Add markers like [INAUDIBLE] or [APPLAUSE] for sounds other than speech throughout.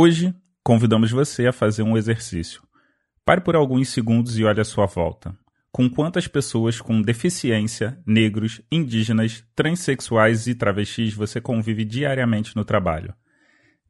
Hoje, convidamos você a fazer um exercício. Pare por alguns segundos e olhe à sua volta. Com quantas pessoas com deficiência, negros, indígenas, transexuais e travestis você convive diariamente no trabalho?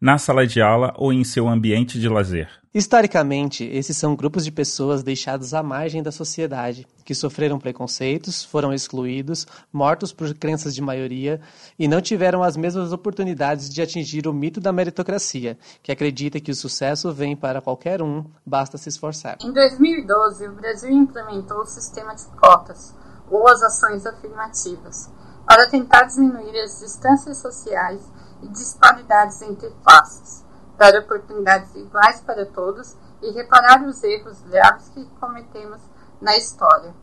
Na sala de aula ou em seu ambiente de lazer. Historicamente, esses são grupos de pessoas deixados à margem da sociedade, que sofreram preconceitos, foram excluídos, mortos por crenças de maioria e não tiveram as mesmas oportunidades de atingir o mito da meritocracia, que acredita que o sucesso vem para qualquer um, basta se esforçar. Em 2012, o Brasil implementou o sistema de cotas, ou as ações afirmativas, para tentar diminuir as distâncias sociais e disparidades entre classes, dar oportunidades iguais para todos e reparar os erros graves que cometemos na história.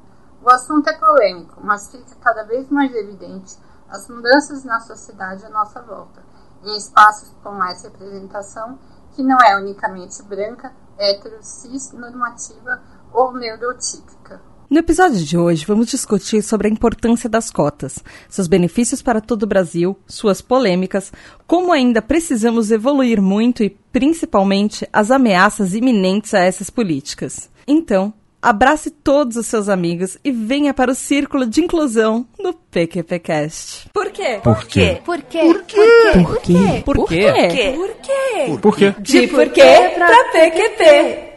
O assunto é polêmico, mas fica cada vez mais evidente as mudanças na sociedade à nossa volta, em espaços com mais representação, que não é unicamente branca, hétero, cis, normativa ou neurotípica. No episódio de hoje, vamos discutir sobre a importância das cotas, seus benefícios para todo o Brasil, suas polêmicas, como ainda precisamos evoluir muito e, principalmente, as ameaças iminentes a essas políticas. Então, abrace todos os seus amigos e venha para o círculo de inclusão do PQPcast. Por quê? Por quê? Por quê? Por quê? Por quê? Por quê? Por quê? Por quê? Por quê? De porquê pra PQP.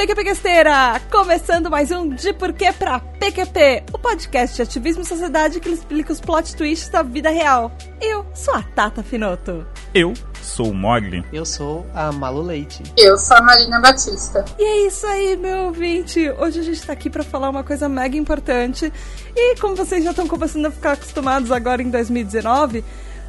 PQPquesteira! Começando mais um De Porquê pra PQP, o podcast de ativismo e sociedade que explica os plot twists da vida real. Eu sou a Tata Finoto. Eu sou o Mogli. Eu sou a Malu Leite. Eu sou a Marina Batista. E é isso aí, meu ouvinte! Hoje a gente tá aqui pra falar uma coisa mega importante e como vocês já estão começando a ficar acostumados agora em 2019,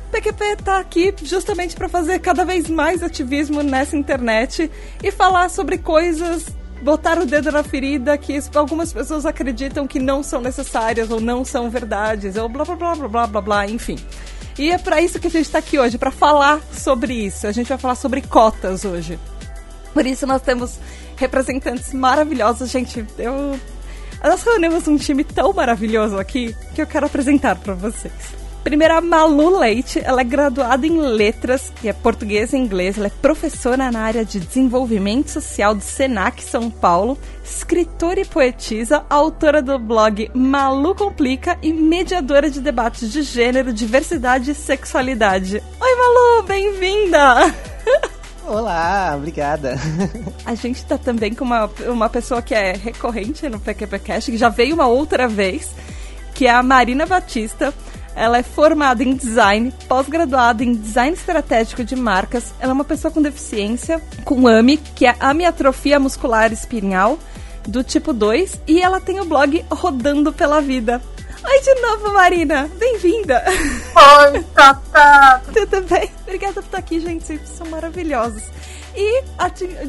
PQP tá aqui justamente para fazer cada vez mais ativismo nessa internet e falar sobre coisas botar o dedo na ferida que algumas pessoas acreditam que não são necessárias ou não são verdades, ou blá blá blá blá blá blá, blá enfim. E é para isso que a gente está aqui hoje, para falar sobre isso. A gente vai falar sobre cotas hoje. Por isso nós temos representantes maravilhosos, gente. Eu nós reunimos um time tão maravilhoso aqui que eu quero apresentar para vocês. Primeiro, a Malu Leite, ela é graduada em letras, que é português e inglês, ela é professora na área de desenvolvimento social do Senac São Paulo, escritora e poetisa, autora do blog Malu Complica e mediadora de debates de gênero, diversidade e sexualidade. Oi, Malu, bem-vinda! Olá, obrigada. [LAUGHS] A gente tá também com uma, uma pessoa que é recorrente no PQPcast, que já veio uma outra vez, que é a Marina Batista. Ela é formada em design, pós-graduada em design estratégico de marcas. Ela é uma pessoa com deficiência, com AMI, que é amiatrofia muscular espinhal, do tipo 2, e ela tem o blog Rodando pela Vida. Oi de novo, Marina! Bem-vinda! Oi, [LAUGHS] Tata! Tudo bem? Obrigada por estar aqui, gente. Vocês são maravilhosos. E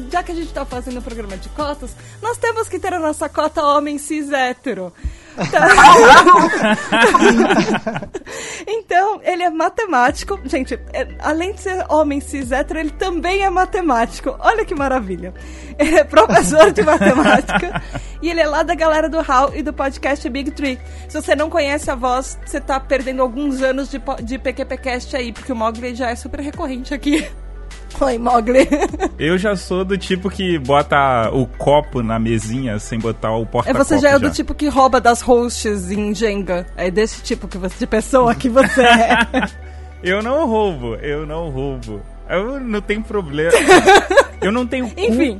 já que a gente está fazendo o um programa de cotas, nós temos que ter a nossa cota homem cis hétero. [LAUGHS] então, ele é matemático. Gente, é, além de ser homem cis hétero, ele também é matemático. Olha que maravilha. Ele é professor de matemática. e ele é lá da galera do HAL e do podcast Big Tree. Se você não conhece a voz, você tá perdendo alguns anos de, de PQPcast aí, porque o Mogli já é super recorrente aqui. Oi, Mogli. Eu já sou do tipo que bota o copo na mesinha sem botar o porta-copo. É, você já é do tipo que rouba das hosts em Jenga. É desse tipo que você, de pessoa que você é. [LAUGHS] eu não roubo, eu não roubo. Eu não tenho problema. eu não tenho [LAUGHS] culpa. Enfim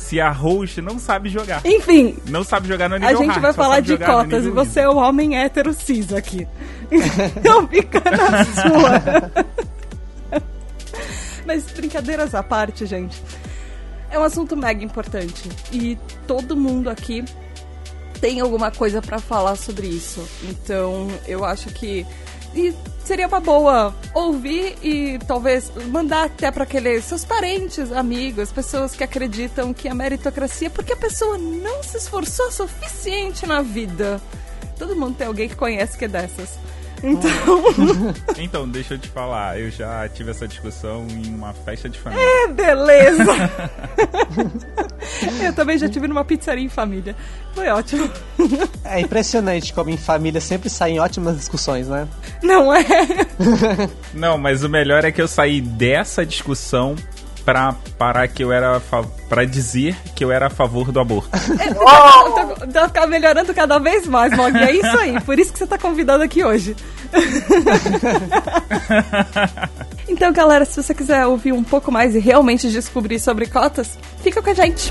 se a host não sabe jogar. Enfim. Não sabe jogar no nível A gente hard, vai falar de cotas e você é o homem hétero cis aqui. [LAUGHS] Então fica na sua. Mas brincadeiras à parte, gente. É um assunto mega importante. E todo mundo aqui tem alguma coisa para falar sobre isso. Então, eu acho que e seria uma boa ouvir e talvez mandar até para aqueles seus parentes, amigos, pessoas que acreditam que a meritocracia é porque a pessoa não se esforçou o suficiente na vida. Todo mundo tem alguém que conhece que é dessas. Então. [LAUGHS] então, deixa eu te falar, eu já tive essa discussão em uma festa de família. É, beleza! eu também já tive numa pizzaria em família. Foi ótimo. É impressionante como em família sempre saem ótimas discussões, né? Não é? [LAUGHS] Não, mas o melhor é que eu saí dessa discussão pra parar que eu era para dizer que eu era a favor do aborto. [LAUGHS] É, tá, tá, tá, melhorando cada vez mais, Mog. É isso aí. Por isso que você tá convidado aqui hoje. [LAUGHS] então, galera, se você quiser ouvir um pouco mais e realmente descobrir sobre cotas, fica com a gente.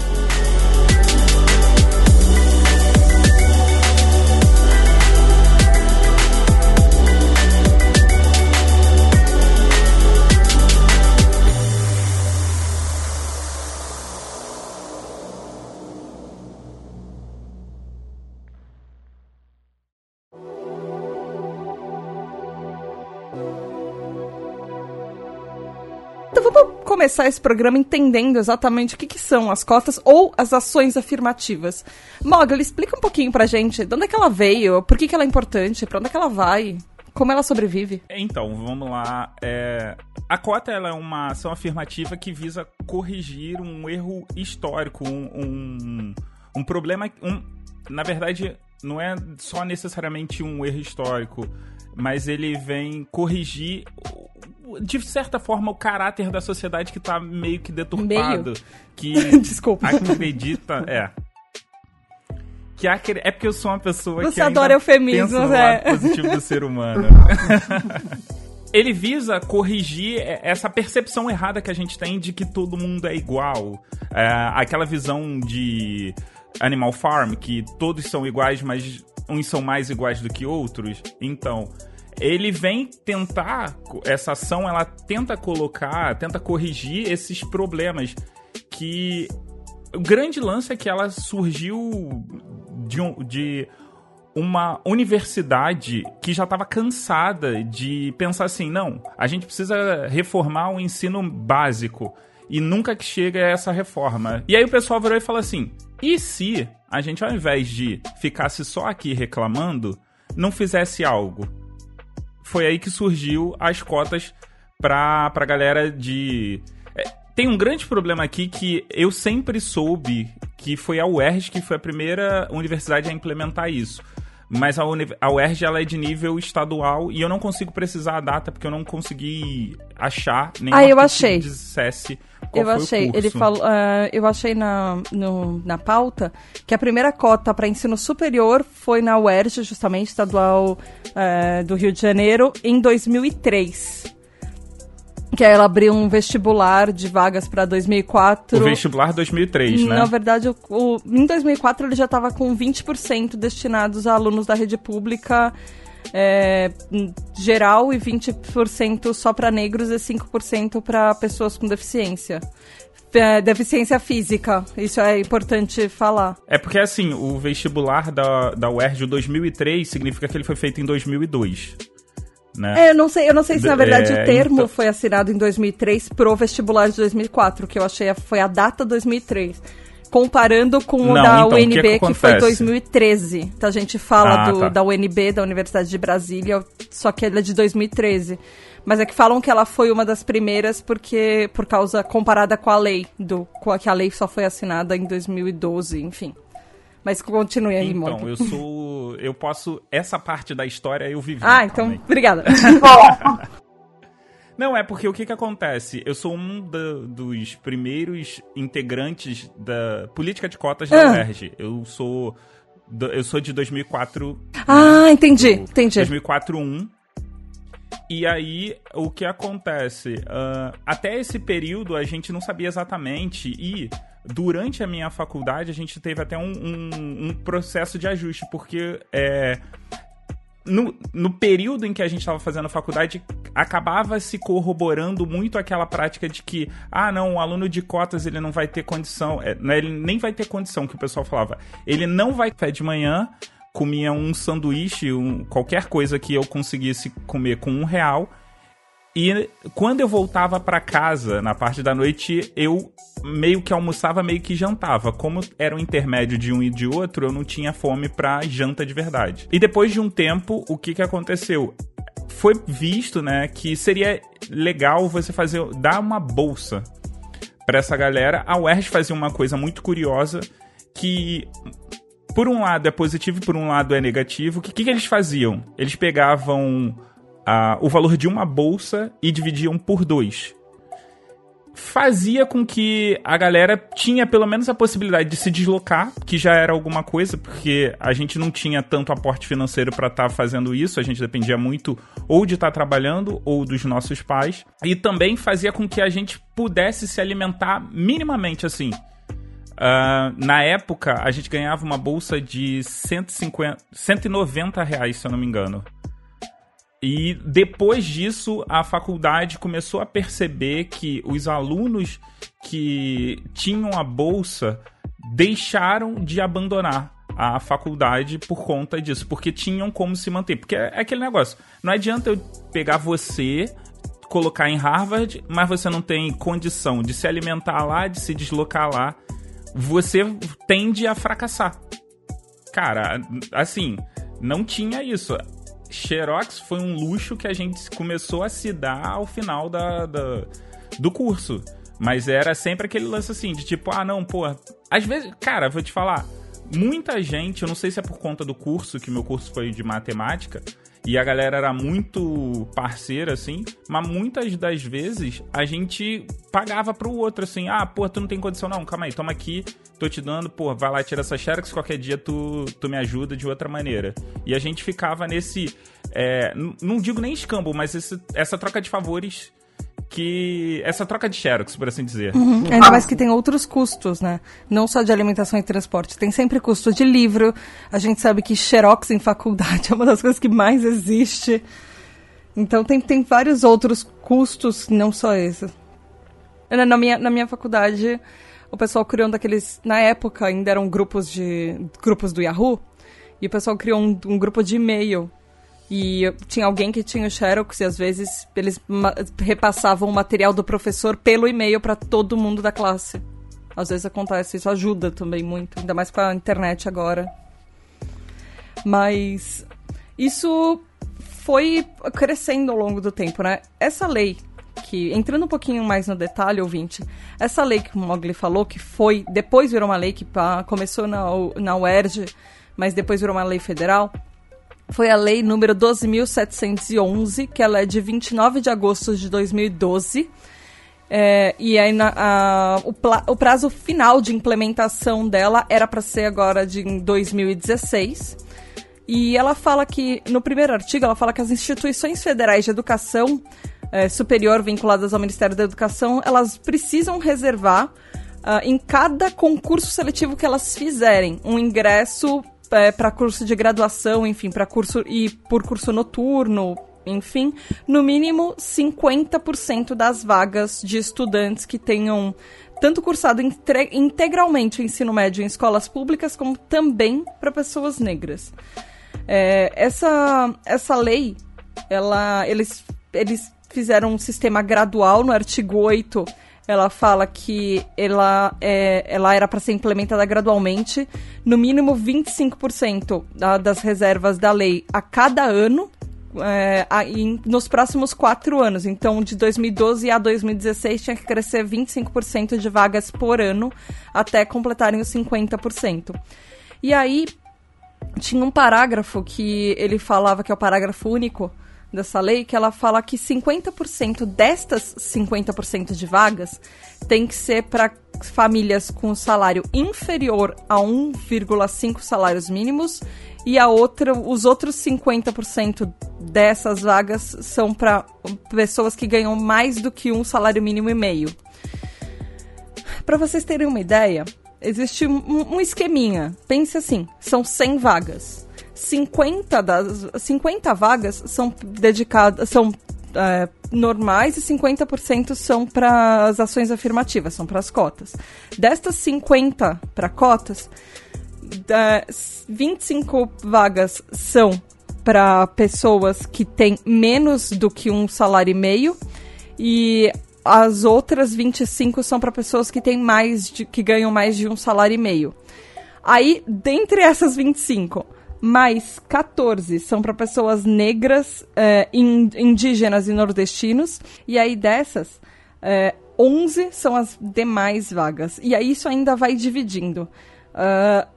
Começar esse programa entendendo exatamente o que, que são as cotas ou as ações afirmativas. Mogli, explica um pouquinho pra gente de onde é que ela veio, por que, que ela é importante, pra onde é que ela vai. Como ela sobrevive? Então, vamos lá. É... A cota é uma ação afirmativa que visa corrigir um erro histórico, um, um, um problema. Um... Na verdade, não é só necessariamente um erro histórico, mas ele vem corrigir de certa forma, o caráter da sociedade que tá meio que deturpado. Meio. [LAUGHS] Que Desculpa. acredita. É. Que acre... É porque eu sou uma pessoa Você que. Você adora eufemismos, pensa no é. lado positivo do ser humano. [LAUGHS] Ele visa corrigir essa percepção errada que a gente tem de que todo mundo é igual. É, aquela visão de Animal Farm, que todos são iguais, mas uns são mais iguais do que outros. Então, ele vem tentar, essa ação, ela tenta colocar, tenta corrigir esses problemas que o grande lance é que ela surgiu de, um, de uma universidade que já estava cansada de pensar assim, não, a gente precisa reformar o ensino básico e nunca que chega essa reforma. E aí o pessoal virou e falou assim: e se a gente, ao invés de ficasse só aqui reclamando, não fizesse algo? Foi aí que surgiu as cotas pra, pra galera de. É, tem um grande problema aqui que eu sempre soube que foi a UERJ que foi a primeira universidade a implementar isso. Mas a, a UERJ ela é de nível estadual e eu não consigo precisar a data porque eu não consegui achar nem ah, eu achei. que dissesse qual eu achei. Ele falou, uh, eu achei na, no, na pauta que a primeira cota para ensino superior foi na UERJ, justamente estadual uh, do Rio de Janeiro, em 2003 que ela abriu um vestibular de vagas para 2004. O vestibular 2003, né? Na verdade, o, o, em 2004 ele já estava com 20% destinados a alunos da rede pública é, geral e 20% só para negros e 5% para pessoas com deficiência. É, deficiência física, isso é importante falar. É porque, assim, o vestibular da, da UERJ 2003 significa que ele foi feito em 2002. Né? É, eu não sei, eu não sei se na verdade é, o termo então... foi assinado em 2003 pro vestibular de 2004, que eu achei foi a data 2003 comparando com o Não, da então, UNB, que, que, que, foi 2013. Então a gente fala ah, do, tá. da UNB, da Universidade de Brasília, só que ela é de 2013. Mas é que falam que ela foi uma das primeiras porque por causa comparada com a lei do com a que a lei só foi assinada em 2012, enfim. Mas continue aí, Então, Mônica. eu sou eu posso essa parte da história eu vivi. Ah, então, também. obrigada. [LAUGHS] Não, é porque o que que acontece? Eu sou um da, dos primeiros integrantes da política de cotas da ah. UERJ. Eu sou eu sou de 2004. Ah, né? entendi, entendi. 2004 1. E aí, o que acontece? Uh, até esse período a gente não sabia exatamente e durante a minha faculdade a gente teve até um, um, um processo de ajuste, porque é, no, no período em que a gente estava fazendo a faculdade, acabava se corroborando muito aquela prática de que, ah, não, o aluno de cotas ele não vai ter condição, é, né, ele nem vai ter condição, que o pessoal falava. Ele não vai café de manhã, comia um sanduíche, um, qualquer coisa que eu conseguisse comer com um real, e quando eu voltava para casa na parte da noite, eu meio que almoçava, meio que jantava. Como era um intermédio de um e de outro, eu não tinha fome pra janta de verdade. E depois de um tempo, o que que aconteceu? foi visto, né, que seria legal você fazer dar uma bolsa para essa galera. A UERJ fazia uma coisa muito curiosa que por um lado é positivo e por um lado é negativo. O que, que eles faziam? Eles pegavam uh, o valor de uma bolsa e dividiam por dois fazia com que a galera tinha pelo menos a possibilidade de se deslocar, que já era alguma coisa, porque a gente não tinha tanto aporte financeiro para estar tá fazendo isso, a gente dependia muito ou de estar tá trabalhando ou dos nossos pais, e também fazia com que a gente pudesse se alimentar minimamente assim. Uh, na época, a gente ganhava uma bolsa de 150, 190 reais, se eu não me engano. E depois disso, a faculdade começou a perceber que os alunos que tinham a bolsa deixaram de abandonar a faculdade por conta disso, porque tinham como se manter. Porque é aquele negócio, não adianta eu pegar você, colocar em Harvard, mas você não tem condição de se alimentar lá, de se deslocar lá, você tende a fracassar. Cara, assim, não tinha isso. Xerox foi um luxo que a gente começou a se dar ao final da, da, do curso. Mas era sempre aquele lance assim, de tipo, ah, não, pô. Às vezes, cara, vou te falar, muita gente, eu não sei se é por conta do curso, que meu curso foi de matemática, e a galera era muito parceira, assim, mas muitas das vezes a gente pagava pro outro, assim, ah, pô, tu não tem condição não, calma aí, toma aqui, tô te dando, pô, vai lá, tira essa xerox, qualquer dia tu, tu me ajuda de outra maneira. E a gente ficava nesse, é, não digo nem escambo, mas esse, essa troca de favores que essa troca de xerox, por assim dizer. Uhum. Ainda mais que tem outros custos, né? Não só de alimentação e transporte. Tem sempre custo de livro. A gente sabe que xerox em faculdade [LAUGHS] é uma das coisas que mais existe. Então tem, tem vários outros custos, não só esse. Na minha, na minha faculdade, o pessoal criou um daqueles. Na época ainda eram grupos de. grupos do Yahoo. E o pessoal criou um, um grupo de e-mail. E tinha alguém que tinha o Xerox e às vezes eles repassavam o material do professor pelo e-mail para todo mundo da classe. Às vezes acontece, isso ajuda também muito, ainda mais com a internet agora. Mas isso foi crescendo ao longo do tempo, né? Essa lei que, entrando um pouquinho mais no detalhe, ouvinte, essa lei que o Mogli falou, que foi, depois virou uma lei que pá, começou na, na UERJ, mas depois virou uma lei federal, foi a lei número 12.711, que ela é de 29 de agosto de 2012. É, e aí na, a, o, o, prazo final de implementação dela era para ser agora de 2016. E ela fala que, no primeiro artigo, ela fala que as instituições federais de educação é, superior vinculadas ao Ministério da Educação, elas precisam reservar uh, em cada concurso seletivo que elas fizerem um ingresso é, para curso de graduação, enfim, para curso e por curso noturno, enfim, no mínimo 50% das vagas de estudantes que tenham tanto cursado integralmente o ensino médio em escolas públicas, como também para pessoas negras. É, essa, essa lei, ela, eles, eles fizeram um sistema gradual no artigo 8 ela fala que ela, é, ela era para ser implementada gradualmente, no mínimo 25% da, das reservas da lei a cada ano, é, a, em, nos próximos quatro anos. Então, de 2012 a 2016, tinha que crescer 25% de vagas por ano até completarem os 50%. E aí, tinha um parágrafo que ele falava que é o parágrafo único dessa lei que ela fala que 50% destas 50% de vagas tem que ser para famílias com salário inferior a 1,5 salários mínimos e a outra, os outros 50% dessas vagas são para pessoas que ganham mais do que um salário mínimo e meio. Para vocês terem uma ideia, existe um, um esqueminha. Pense assim, são 100 vagas. 50 das 50 vagas são dedicadas, são é, normais e 50% são para as ações afirmativas, são para as cotas. Destas 50 para cotas, 25 vagas são para pessoas que têm menos do que um salário e meio e as outras 25 são para pessoas que têm mais de, que ganham mais de um salário e meio. Aí, dentre essas 25, mais 14 são para pessoas negras, é, indígenas e nordestinos. E aí dessas, é, 11 são as demais vagas. E aí isso ainda vai dividindo. Uh,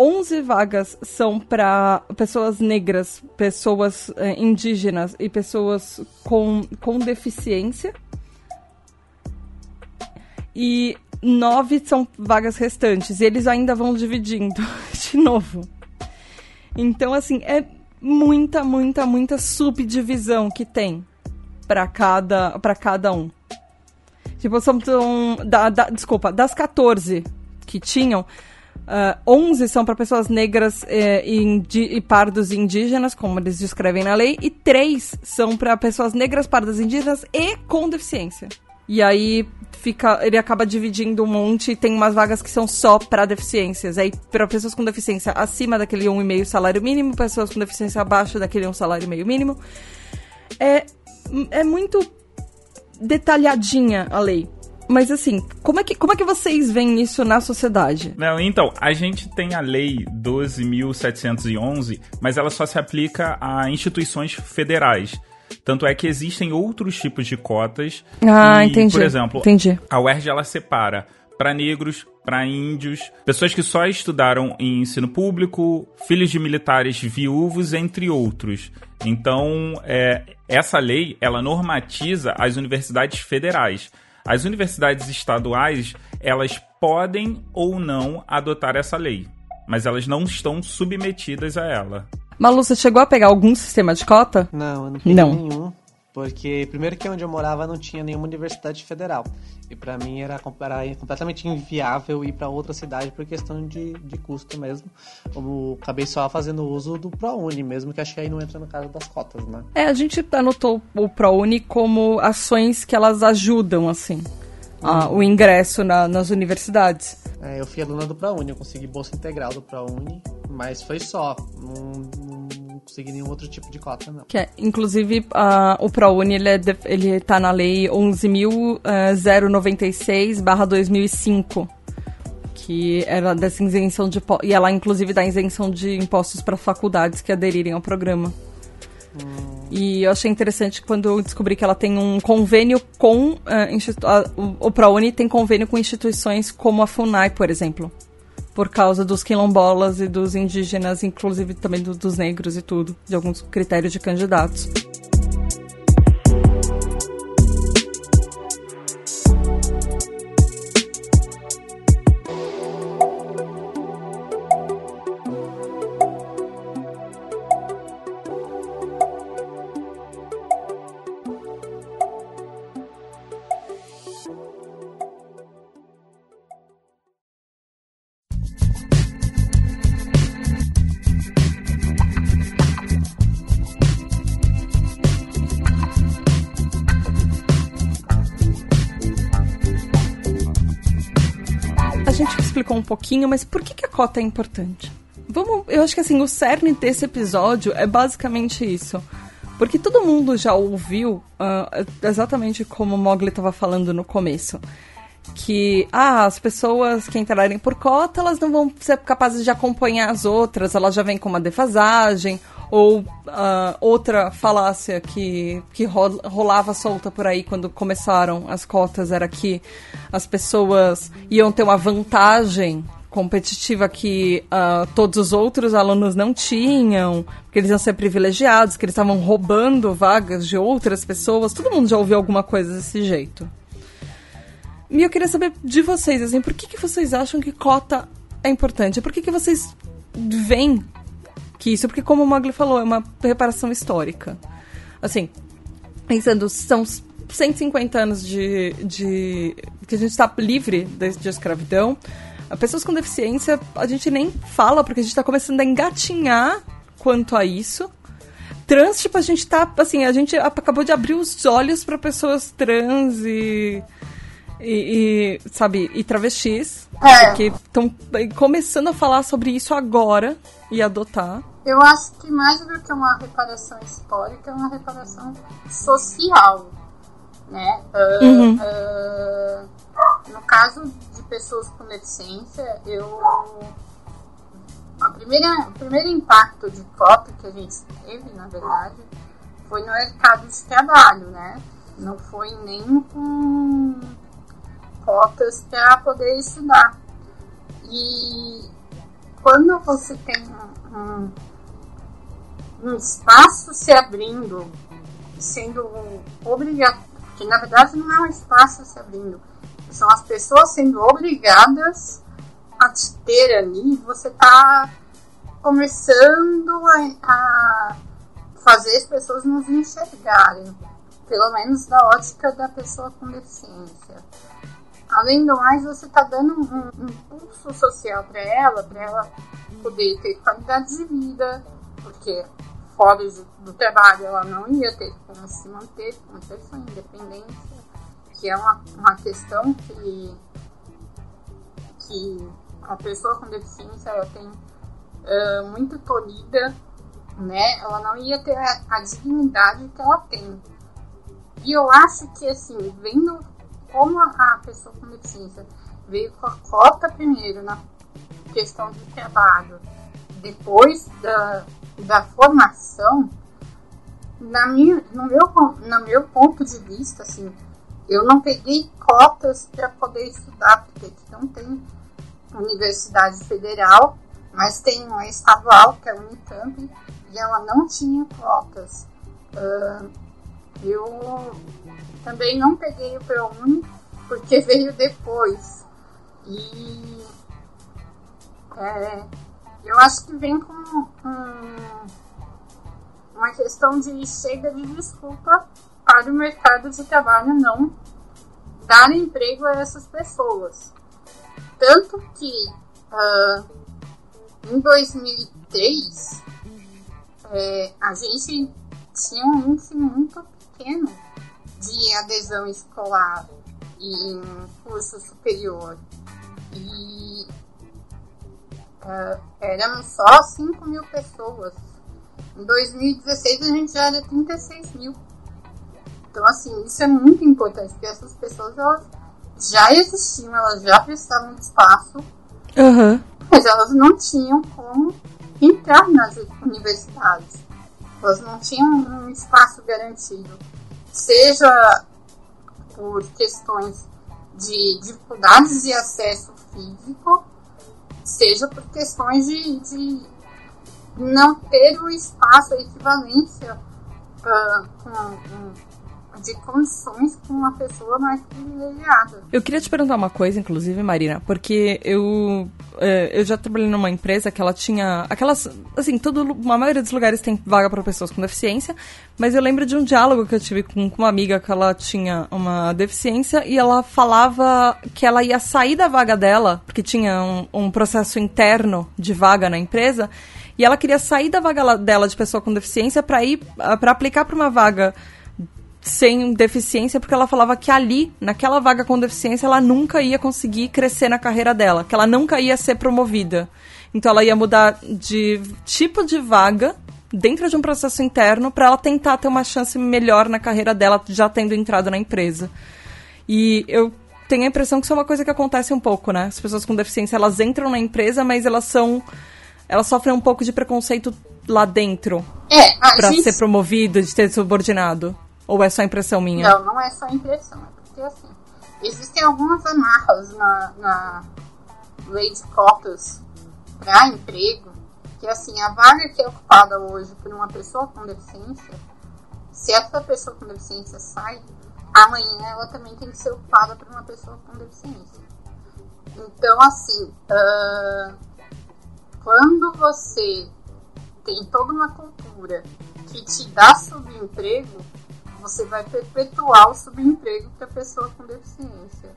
11 vagas são para pessoas negras, pessoas indígenas e pessoas com, com deficiência. E nove são vagas restantes. E eles ainda vão dividindo [LAUGHS] de novo. Então, assim, é muita, muita, muita subdivisão que tem para cada, pra cada um. Tipo, são. Da, da, desculpa, das 14 que tinham, uh, 11 são para pessoas negras eh, e pardos indígenas, como eles descrevem na lei, e 3 são para pessoas negras, pardas indígenas e com deficiência. E aí fica, ele acaba dividindo um monte, tem umas vagas que são só para deficiências. Aí para pessoas com deficiência acima daquele 1,5 salário mínimo, pessoas com deficiência abaixo daquele 1 salário e meio mínimo. É é muito detalhadinha a lei. Mas assim, como é, que, como é que vocês veem isso na sociedade? Não, então, a gente tem a lei 12.711, mas ela só se aplica a instituições federais. Tanto é que existem outros tipos de cotas. Ah, e, entendi. Por exemplo, entendi. a UERJ ela separa para negros, para índios, pessoas que só estudaram em ensino público, filhos de militares viúvos, entre outros. Então, é, essa lei ela normatiza as universidades federais. As universidades estaduais elas podem ou não adotar essa lei, mas elas não estão submetidas a ela. Malu, você chegou a pegar algum sistema de cota? Não, eu não peguei não. nenhum. Porque, primeiro que onde eu morava não tinha nenhuma universidade federal. E para mim era, era, completamente inviável ir para outra cidade por questão de, de custo mesmo. Como acabei só fazendo uso do ProUni mesmo, que acho que aí não entra no caso das cotas, né? É, a gente anotou o ProUni como ações que elas ajudam, assim, a, o ingresso na, nas universidades. É, eu fui aluna do ProUni, eu consegui bolsa integral do ProUni, mas foi só. Não, não consegui nenhum outro tipo de cota, não. Que é, inclusive, uh, o ProUni, ele, é ele tá na lei 11.096 barra 2005 que era dessa isenção de e ela inclusive dá isenção de impostos para faculdades que aderirem ao programa. E eu achei interessante quando eu descobri que ela tem um convênio com. Uh, o ProUni tem convênio com instituições como a FUNAI, por exemplo. Por causa dos quilombolas e dos indígenas, inclusive também do, dos negros e tudo, de alguns critérios de candidatos. Pouquinho, mas por que, que a cota é importante? Vamos, eu acho que assim, o cerne desse episódio é basicamente isso. Porque todo mundo já ouviu uh, exatamente como o Mogli estava falando no começo. Que ah, as pessoas que entrarem por cota, elas não vão ser capazes de acompanhar as outras, elas já vêm com uma defasagem, ou uh, outra falácia que, que rolava solta por aí quando começaram as cotas era que as pessoas iam ter uma vantagem competitiva que uh, todos os outros alunos não tinham, que eles iam ser privilegiados, que eles estavam roubando vagas de outras pessoas. Todo mundo já ouviu alguma coisa desse jeito. E eu queria saber de vocês, assim, por que, que vocês acham que cota é importante? Por que, que vocês veem que isso, porque como o Mogli falou, é uma reparação histórica. Assim, pensando, são 150 anos de, de que a gente está livre de, de escravidão. Pessoas com deficiência, a gente nem fala, porque a gente está começando a engatinhar quanto a isso. Trans, tipo, a gente tá, assim, a gente acabou de abrir os olhos para pessoas trans e, e, e, sabe, e travestis, é. que estão começando a falar sobre isso agora e adotar. Eu acho que mais do que uma reparação histórica, é uma reparação social, né? Uh, uhum. uh, no caso de pessoas com deficiência, eu primeira, o primeiro impacto de cota que a gente teve, na verdade, foi no mercado de trabalho, né? Não foi nem com cotas para poder estudar. E quando você tem um, um espaço se abrindo, sendo obrigatório, que na verdade não é um espaço se abrindo, são as pessoas sendo obrigadas a te ter ali, você está começando a, a, fazer as pessoas nos enxergarem, pelo menos da ótica da pessoa com deficiência. Além do mais, você está dando um, um impulso social para ela, para ela poder ter qualidade de vida, porque fora do trabalho ela não ia ter como se manter, como ter sua independência, que é uma, uma questão que, que a pessoa com deficiência ela tem uh, muito tolhida, né? Ela não ia ter a, a dignidade que ela tem. E eu acho que, assim, vendo como a pessoa com deficiência veio com a cota primeiro na questão do trabalho, depois da, da formação, na minha, no, meu, no meu ponto de vista, assim, eu não peguei cotas para poder estudar, porque aqui não tem universidade federal, mas tem uma estadual, que é a Unicamp, e ela não tinha cotas. Uh, eu também não peguei o ProUni, porque [LAUGHS] veio depois. E é, eu acho que vem com um, uma questão de chega de desculpa para o mercado de trabalho não dar emprego a essas pessoas. Tanto que uh, em 2003 é, a gente tinha um índice muito pequeno de adesão escolar em curso superior. E uh, eram só 5 mil pessoas. Em 2016 a gente já era 36 mil. Então, assim, isso é muito importante, porque essas pessoas elas já existiam, elas já precisavam de espaço, uhum. mas elas não tinham como entrar nas universidades. Elas não tinham um espaço garantido, seja por questões de dificuldades de acesso físico, seja por questões de, de não ter o espaço, a equivalência uh, com, um, de condições com uma pessoa mais privilegiada. Eu queria te perguntar uma coisa, inclusive, Marina, porque eu é, eu já trabalhei numa empresa que ela tinha aquelas, assim, todo, a maioria dos lugares tem vaga para pessoas com deficiência, mas eu lembro de um diálogo que eu tive com, com uma amiga que ela tinha uma deficiência e ela falava que ela ia sair da vaga dela, porque tinha um, um processo interno de vaga na empresa, e ela queria sair da vaga dela de pessoa com deficiência para ir para aplicar para uma vaga sem deficiência, porque ela falava que ali, naquela vaga com deficiência, ela nunca ia conseguir crescer na carreira dela, que ela nunca ia ser promovida. Então ela ia mudar de tipo de vaga dentro de um processo interno para ela tentar ter uma chance melhor na carreira dela, já tendo entrado na empresa. E eu tenho a impressão que isso é uma coisa que acontece um pouco, né? As pessoas com deficiência, elas entram na empresa, mas elas são elas sofrem um pouco de preconceito lá dentro. É, para gente... ser promovido, de ter subordinado. Ou é só impressão minha? Não, não é só impressão. É porque, assim, existem algumas amarras na, na lei de cotas para emprego que, assim, a vaga que é ocupada hoje por uma pessoa com deficiência, se essa pessoa com deficiência sai, amanhã ela também tem que ser ocupada por uma pessoa com deficiência. Então, assim, uh, quando você tem toda uma cultura que te dá subemprego, você vai perpetuar o subemprego para a pessoa com deficiência.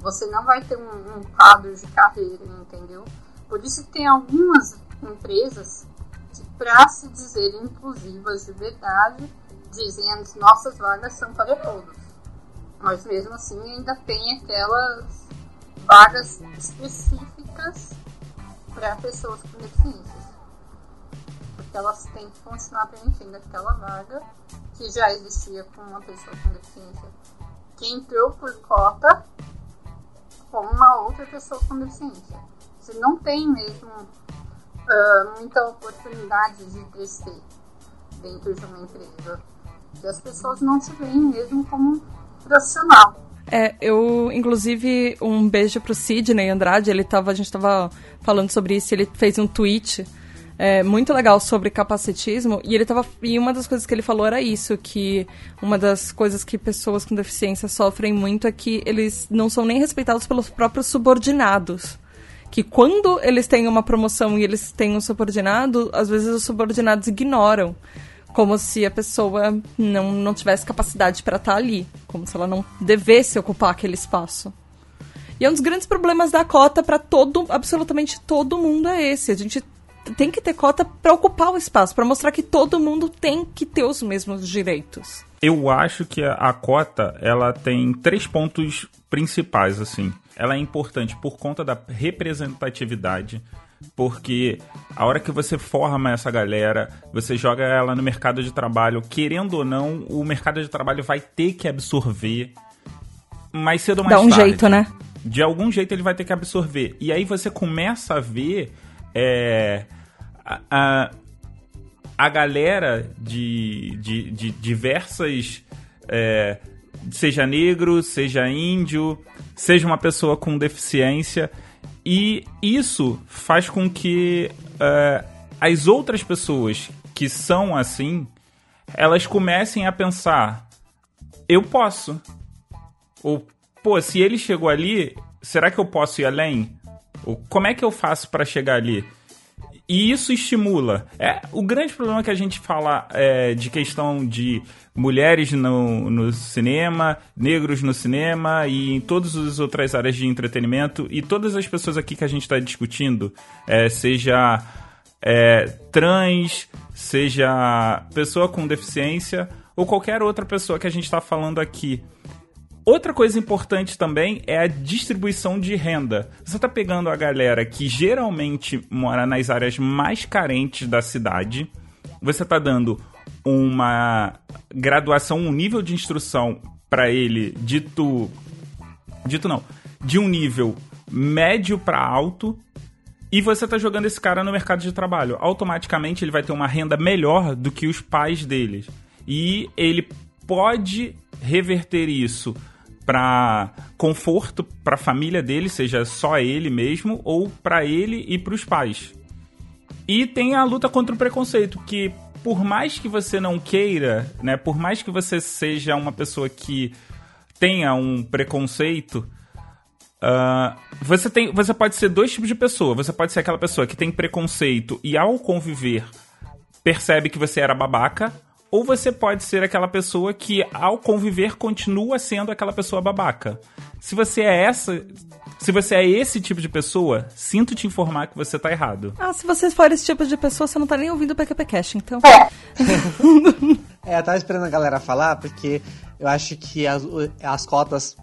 Você não vai ter um, um quadro de carreira, entendeu? Por isso que tem algumas empresas que, para se dizer inclusivas de verdade, dizem as nossas vagas são para todos. Mas mesmo assim ainda tem aquelas vagas específicas para pessoas com deficiências. Porque elas têm que continuar preenchendo aquela vaga que já existia com uma pessoa com deficiência, que entrou por cota com uma outra pessoa com deficiência. Você não tem mesmo uh, muita oportunidade de crescer dentro de uma empresa. Que as pessoas não te veem mesmo como profissional. É, eu, inclusive, um beijo pro Sidney Andrade, ele tava, a gente tava falando sobre isso, ele fez um tweet é, muito legal sobre capacitismo e ele tava e uma das coisas que ele falou era isso que uma das coisas que pessoas com deficiência sofrem muito é que eles não são nem respeitados pelos próprios subordinados que quando eles têm uma promoção e eles têm um subordinado às vezes os subordinados ignoram como se a pessoa não, não tivesse capacidade para estar tá ali como se ela não devesse ocupar aquele espaço e é um dos grandes problemas da cota para todo, absolutamente todo mundo é esse. A gente tem que ter cota para ocupar o espaço, para mostrar que todo mundo tem que ter os mesmos direitos. Eu acho que a, a cota, ela tem três pontos principais, assim. Ela é importante por conta da representatividade, porque a hora que você forma essa galera, você joga ela no mercado de trabalho, querendo ou não, o mercado de trabalho vai ter que absorver mais cedo ou mais tarde. Dá um tarde. jeito, né? De algum jeito ele vai ter que absorver. E aí você começa a ver é, a, a galera de, de, de diversas. É, seja negro, seja índio, seja uma pessoa com deficiência. E isso faz com que é, as outras pessoas que são assim, elas comecem a pensar: eu posso. Ou, pô, se ele chegou ali, será que eu posso ir além? Como é que eu faço para chegar ali? E isso estimula. É o grande problema que a gente fala é, de questão de mulheres no, no cinema, negros no cinema e em todas as outras áreas de entretenimento e todas as pessoas aqui que a gente está discutindo, é, seja é, trans, seja pessoa com deficiência ou qualquer outra pessoa que a gente está falando aqui. Outra coisa importante também é a distribuição de renda. Você está pegando a galera que geralmente mora nas áreas mais carentes da cidade, você está dando uma graduação, um nível de instrução para ele dito dito não, de um nível médio para alto e você está jogando esse cara no mercado de trabalho. Automaticamente ele vai ter uma renda melhor do que os pais deles. E ele pode reverter isso para conforto para a família dele, seja só ele mesmo ou para ele e para os pais. E tem a luta contra o preconceito, que por mais que você não queira, né, por mais que você seja uma pessoa que tenha um preconceito, uh, você tem, você pode ser dois tipos de pessoa. Você pode ser aquela pessoa que tem preconceito e ao conviver percebe que você era babaca, ou você pode ser aquela pessoa que, ao conviver, continua sendo aquela pessoa babaca. Se você é essa. Se você é esse tipo de pessoa, sinto te informar que você tá errado. Ah, se você for esse tipo de pessoa, você não tá nem ouvindo o PQP Cash, então. [LAUGHS] é, eu tava esperando a galera falar, porque eu acho que as, as cotas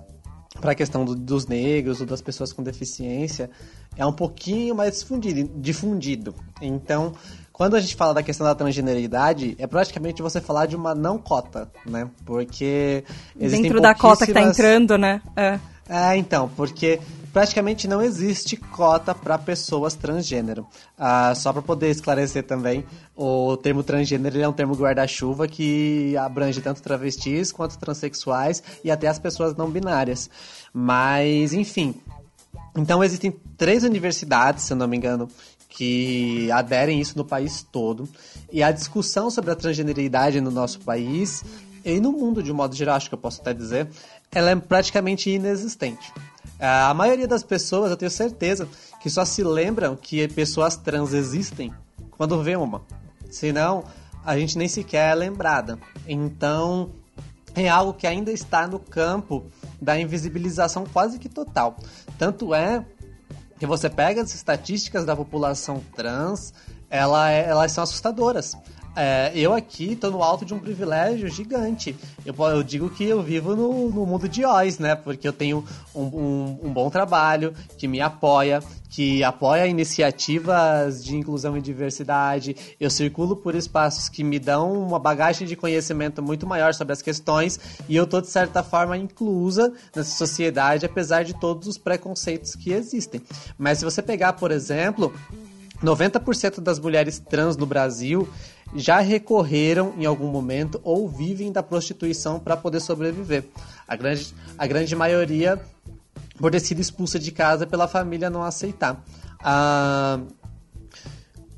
para a questão do, dos negros ou das pessoas com deficiência é um pouquinho mais difundido. difundido. Então, quando a gente fala da questão da transgeneridade, é praticamente você falar de uma não cota, né? Porque Dentro da cota que tá entrando, né? É. É, então, porque praticamente não existe cota para pessoas transgênero. Ah, só para poder esclarecer também, o termo transgênero é um termo guarda-chuva que abrange tanto travestis quanto transexuais e até as pessoas não binárias. Mas, enfim. Então existem três universidades, se eu não me engano, que aderem isso no país todo. E a discussão sobre a transgeneridade no nosso país e no mundo de um modo geral, acho que eu posso até dizer, ela é praticamente inexistente. É, a maioria das pessoas, eu tenho certeza, que só se lembram que pessoas trans existem quando vê uma. Senão, a gente nem sequer é lembrada. Então, é algo que ainda está no campo da invisibilização quase que total. Tanto é que você pega as estatísticas da população trans, ela é, elas são assustadoras. É, eu aqui estou no alto de um privilégio gigante. Eu, eu digo que eu vivo no, no mundo de Oz, né? Porque eu tenho um, um, um, bom trabalho que me apoia, que apoia iniciativas de inclusão e diversidade. Eu circulo por espaços que me dão uma bagagem de conhecimento muito maior sobre as questões e eu estou, de certa forma, inclusa nessa sociedade, apesar de todos os preconceitos que existem. Mas se você pegar, por exemplo, 90% das mulheres trans no Brasil já recorreram em algum momento ou vivem da prostituição para poder sobreviver. A grande, a grande maioria por ter sido expulsa de casa pela família não aceitar. A,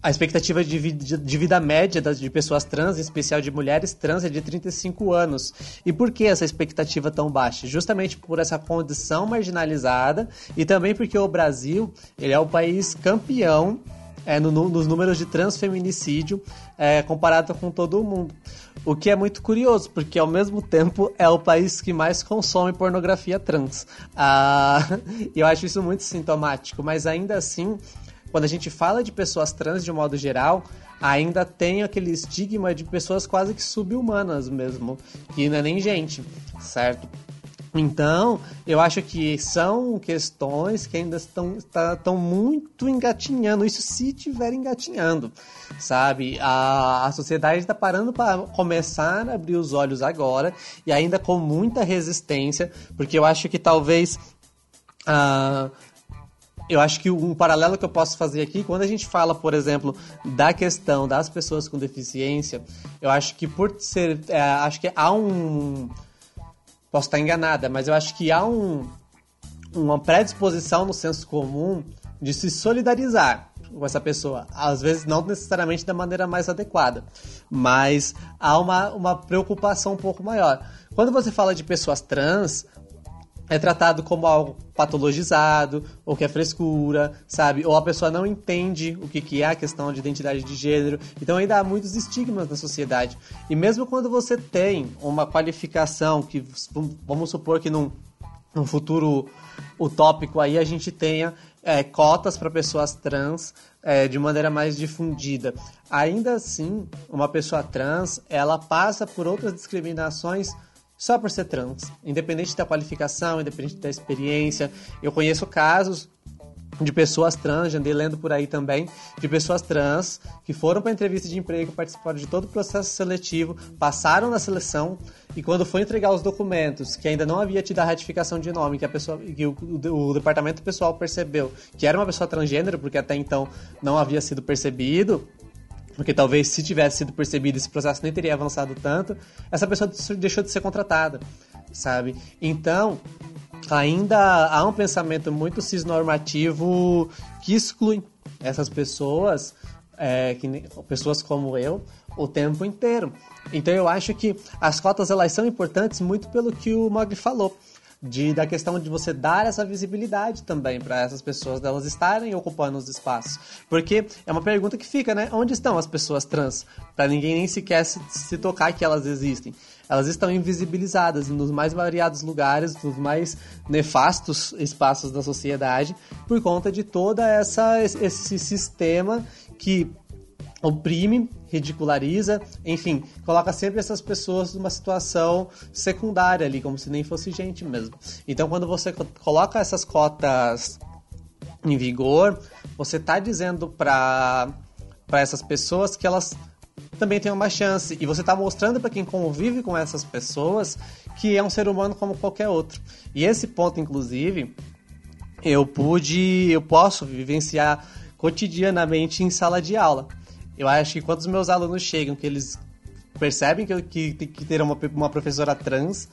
a expectativa de vida, de vida média de pessoas trans, em especial de mulheres trans, é de 35 anos. E por que essa expectativa tão baixa? Justamente por essa condição marginalizada e também porque o Brasil ele é o país campeão é, no, nos números de transfeminicídio é, comparado com todo o mundo. O que é muito curioso, porque ao mesmo tempo é o país que mais consome pornografia trans. Ah, [LAUGHS] eu acho isso muito sintomático, mas ainda assim, quando a gente fala de pessoas trans de um modo geral, ainda tem aquele estigma de pessoas quase que subhumanas mesmo, que não é nem gente, certo? Então, eu acho que são questões que ainda estão, estão tá, muito engatinhando, isso se estiver engatinhando, sabe? A, a sociedade está parando para começar a abrir os olhos agora e ainda com muita resistência, porque eu acho que talvez. Uh, eu acho que um paralelo que eu posso fazer aqui, quando a gente fala, por exemplo, da questão das pessoas com deficiência, eu acho que por ser. É, acho que há um Posso estar enganada, mas eu acho que há um, uma predisposição no senso comum de se solidarizar com essa pessoa. Às vezes, não necessariamente da maneira mais adequada, mas há uma, uma preocupação um pouco maior. Quando você fala de pessoas trans, é tratado como algo patologizado, ou que é frescura, sabe? Ou a pessoa não entende o que, que é a questão de identidade de gênero. Então ainda há muitos estigmas na sociedade. E mesmo quando você tem uma qualificação que, vamos supor que num, num futuro utópico aí a gente tenha é, cotas para pessoas trans é, de maneira mais difundida. Ainda assim, uma pessoa trans, ela passa por outras discriminações só por ser trans, independente da qualificação, independente da experiência. Eu conheço casos de pessoas trans, andei lendo por aí também, de pessoas trans que foram para entrevista de emprego, participaram de todo o processo seletivo, passaram na seleção e quando foi entregar os documentos, que ainda não havia tido a ratificação de nome, que a pessoa, que o, o, o departamento pessoal percebeu que era uma pessoa transgênero, porque até então não havia sido percebido, porque talvez se tivesse sido percebido esse processo nem teria avançado tanto, essa pessoa deixou de ser contratada, sabe? Então, ainda há um pensamento muito cisnormativo que exclui essas pessoas, é, que, pessoas como eu, o tempo inteiro. Então eu acho que as cotas elas são importantes muito pelo que o Mogli falou de, da questão de você dar essa visibilidade também para essas pessoas, delas estarem ocupando os espaços. Porque é uma pergunta que fica, né? Onde estão as pessoas trans? Para ninguém nem sequer se, se tocar que elas existem. Elas estão invisibilizadas nos mais variados lugares, nos mais nefastos espaços da sociedade, por conta de toda essa esse sistema que oprime, ridiculariza, enfim, coloca sempre essas pessoas numa situação secundária ali, como se nem fosse gente mesmo. Então, quando você coloca essas cotas em vigor, você está dizendo para para essas pessoas que elas também têm uma chance e você está mostrando para quem convive com essas pessoas que é um ser humano como qualquer outro. E esse ponto, inclusive, eu pude, eu posso vivenciar cotidianamente em sala de aula. Eu acho que quando os meus alunos chegam, que eles percebem que, que que ter uma, uma professora trans,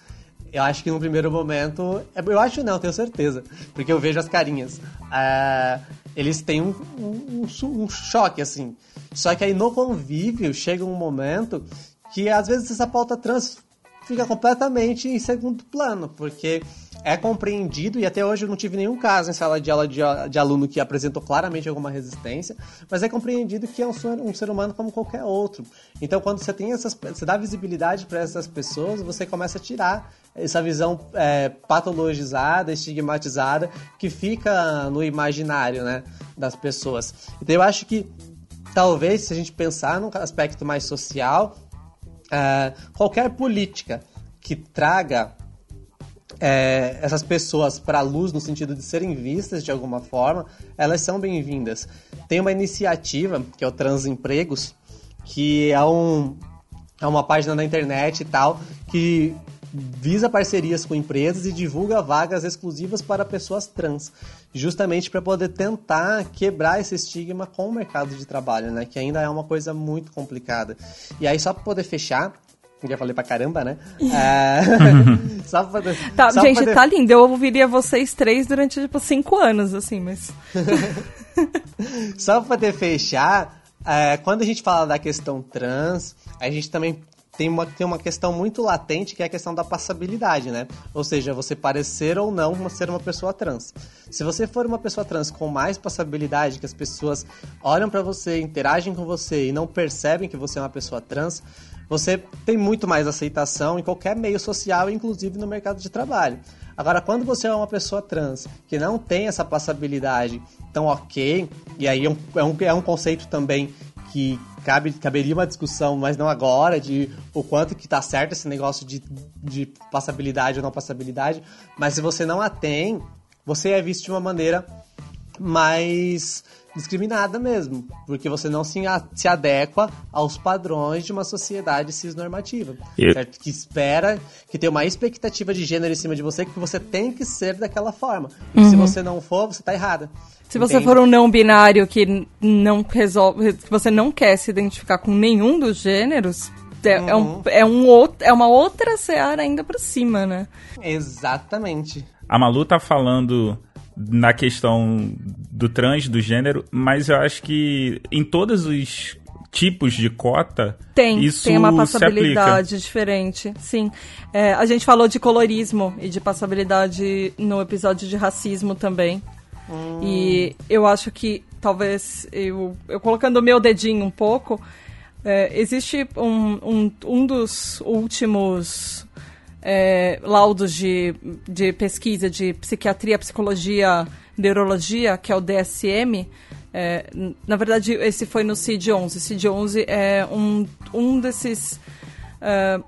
eu acho que no primeiro momento. É, eu acho não, tenho certeza. Porque eu vejo as carinhas. Uh, eles têm um, um, um, choque, assim. Só que aí no convívio chega um momento que às vezes essa pauta trans fica completamente em segundo plano, porque é compreendido, e até hoje eu não tive nenhum caso em sala de aula de, de aluno que apresentou claramente alguma resistência, mas é compreendido que é um um ser humano como qualquer outro. Então, quando você tem essas, você dá visibilidade para essas pessoas, você começa a tirar essa visão é, patologizada, estigmatizada, que fica no imaginário né, das pessoas. Então, eu acho que talvez, se a gente pensar num aspecto mais social, é, qualquer política que traga é, essas pessoas para a luz no sentido de serem vistas de alguma forma, elas são bem-vindas. Tem uma iniciativa que é o Transempregos, que é, um, é uma página na internet e tal, que visa parcerias com empresas e divulga vagas exclusivas para pessoas trans, justamente para poder tentar quebrar esse estigma com o mercado de trabalho, né? Que ainda é uma coisa muito complicada. E aí, só para poder fechar, já falei pra caramba, né? [LAUGHS] É... [LAUGHS] só pra poder, tá, só gente, poder... tá lindo. Eu ouviria vocês três durante, tipo, cinco anos, assim, mas... [LAUGHS] só pra poder fechar, é, quando a gente fala da questão trans, a gente também tem uma, tem uma questão muito latente que é a questão da passabilidade, né? Ou seja, você parecer ou não ser uma pessoa trans. Se você for uma pessoa trans com mais passabilidade, que as pessoas olham para você, interagem com você e não percebem que você é uma pessoa trans, você tem muito mais aceitação em qualquer meio social, inclusive no mercado de trabalho. Agora, quando você é uma pessoa trans que não tem essa passabilidade tão ok, e aí é um, é um, é um conceito também que cabe, caberia uma discussão, mas não agora, de o quanto que tá certo esse negócio de, de passabilidade ou não passabilidade. Mas se você não a tem, você é visto de uma maneira mais discriminada mesmo, porque você não se, se adequa aos padrões de uma sociedade cisnormativa, certo? que espera, que tem uma expectativa de gênero em cima de você que você tem que ser daquela forma. E uhum. se você não for, você tá errada. Se você Entende? for um não binário que não resolve, que você não quer se identificar com nenhum dos gêneros, é, uhum. é, um, uhum. é, um outro, é uma outra seara ainda por cima, né? Exatamente. A Malu tá falando na questão do trans, do gênero, mas eu acho que em todos os tipos de cota, tem, isso tem uma passabilidade diferente, sim. É, a gente falou de colorismo e de passabilidade no episódio de racismo também. Hum. E eu acho que talvez eu, eu colocando o meu dedinho um pouco, é, existe um, um, um dos últimos é, laudos de, de pesquisa de psiquiatria, psicologia, neurologia, que é o DSM. É, na verdade, esse foi no CID-11. CID-11 é um, um desses... Uh,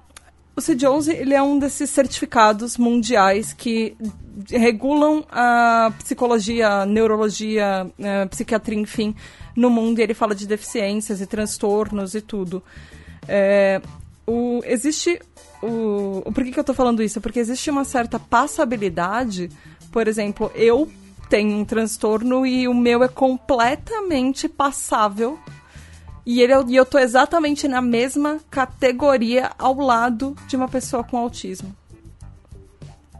o CID-11 ele é um desses certificados mundiais que regulam a psicologia, a neurologia, a psiquiatria, enfim, no mundo. E ele fala de deficiências e transtornos e tudo. É, o, existe o, o por que, que eu tô falando isso? Porque existe uma certa passabilidade. Por exemplo, eu tenho um transtorno e o meu é completamente passável e, ele, e eu tô exatamente na mesma categoria ao lado de uma pessoa com autismo.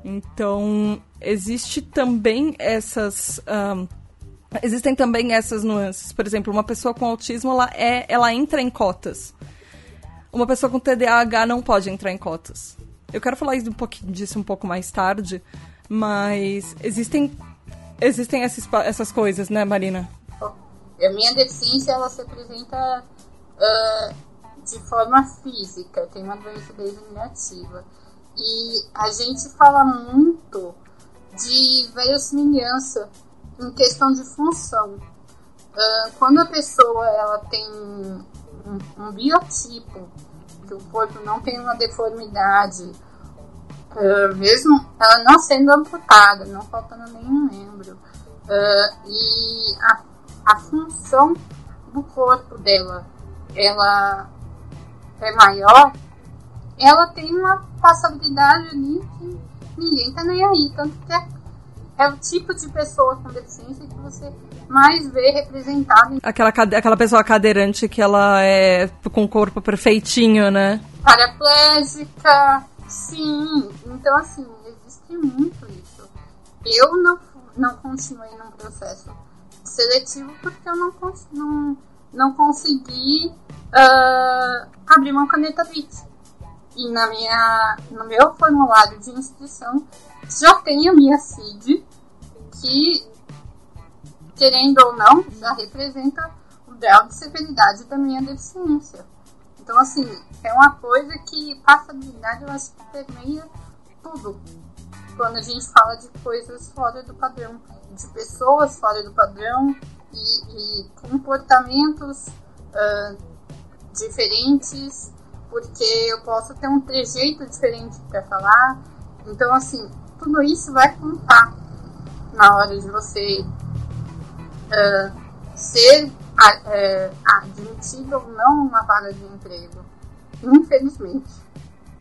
Então, existe também essas. Um, existem também essas nuances. Por exemplo, uma pessoa com autismo, ela, é, ela entra em cotas. Uma pessoa com TDAH não pode entrar em cotas. Eu quero falar um pouquinho disso um pouco mais tarde, mas existem, existem essas, essas coisas, né, Marina? A minha deficiência ela se apresenta uh, de forma física, tem uma doença degenerativa. E a gente fala muito de verossimilhança em questão de função. Uh, quando a pessoa ela tem um, um, biotipo, que o corpo não tem uma deformidade, uh, mesmo ela não sendo amputada, não faltando nenhum membro, uh, e a a função do corpo dela ela é maior, ela tem uma passabilidade ali que ninguém tá nem aí. Tanto que é, é o tipo de pessoa com deficiência que você mais vê representado. Aquela, aquela pessoa cadeirante que ela é com o corpo perfeitinho, né? Paraplégica, sim. Então, assim, existe muito isso. Eu não, não continuei num processo seletivo porque eu não, não, não consegui uh, abrir uma caneta BIC. E na minha, no meu formulário de inscrição já tem a minha CID, que, querendo ou não, já representa o grau de severidade da minha deficiência. Então, assim, é uma coisa que passabilidade eu acho que permeia tudo quando a gente fala de coisas fora do padrão de pessoas fora do padrão e, e comportamentos uh, diferentes, porque eu posso ter um trejeito diferente para falar. Então, assim, tudo isso vai contar na hora de você uh, ser admitido ou não uma vaga de emprego. Infelizmente.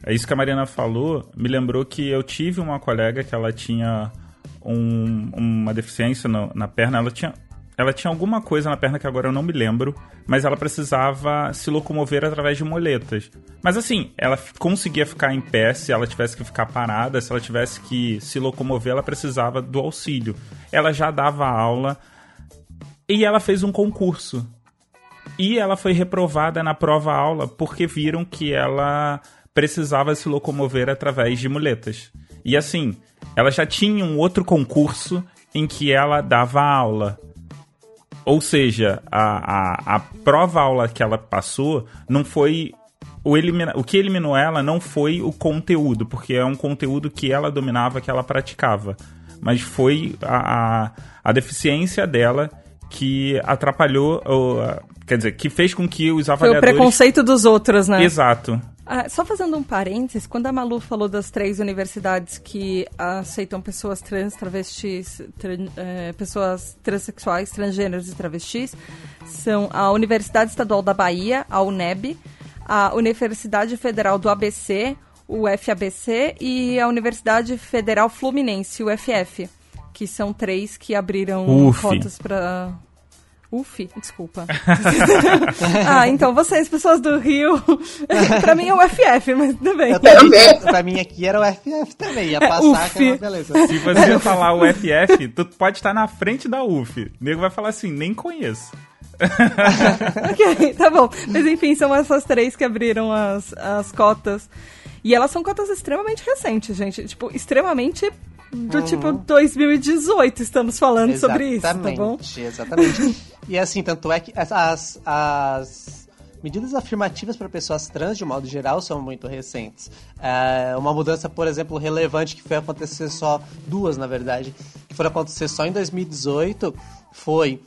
é isso que a Mariana falou, me lembrou que eu tive uma colega que ela tinha um, uma deficiência no, na perna, ela tinha ela tinha alguma coisa na perna que agora eu não me lembro, mas ela precisava se locomover através de moletas. Mas assim, ela conseguia ficar em pé se ela tivesse que ficar parada, se ela tivesse que se locomover, ela precisava do auxílio. Ela já dava aula e ela fez um concurso. E ela foi reprovada na prova aula porque viram que ela precisava se locomover através de muletas. E assim, ela já tinha um outro concurso em que ela dava aula. Ou seja, a, a, a prova-aula que ela passou não foi. O, elimina, o que eliminou ela não foi o conteúdo, porque é um conteúdo que ela dominava, que ela praticava. Mas foi a, a, a deficiência dela que atrapalhou, ou, quer dizer, que fez com que os avaliadores... Foi o preconceito dos outros, né? Exato. Ah, só fazendo um parênteses, quando a Malu falou das três universidades que aceitam pessoas trans, travestis, é, pessoas transexuais, transgêneros e travestis, são a Universidade Estadual da Bahia, a UNEB, a Universidade Federal do ABC, o FABC, e a Universidade Federal Fluminense, o FF, que são três que abriram Uf. cotas para UF, desculpa. [LAUGHS] ah, então vocês, pessoas do Rio, [LAUGHS] pra mim é o FF, mas tudo bem. Eu também, pra mim aqui era o FF também, ia passar, que era uma beleza. Se você falar o FF, tu pode estar na frente da UF. O nego vai falar assim, nem conheço. [LAUGHS] ok, tá bom. Mas enfim, são essas três que abriram as, as cotas. E elas são cotas extremamente recentes, gente. Tipo, extremamente do uhum. tipo 2018 estamos falando exatamente, sobre isso, tá bom? Exatamente. e assim, tanto é que as, as medidas afirmativas para pessoas trans, de modo geral, são muito recentes. É, uma mudança, por exemplo, relevante que foi acontecer só, duas na verdade, que foram acontecer só em 2018, foi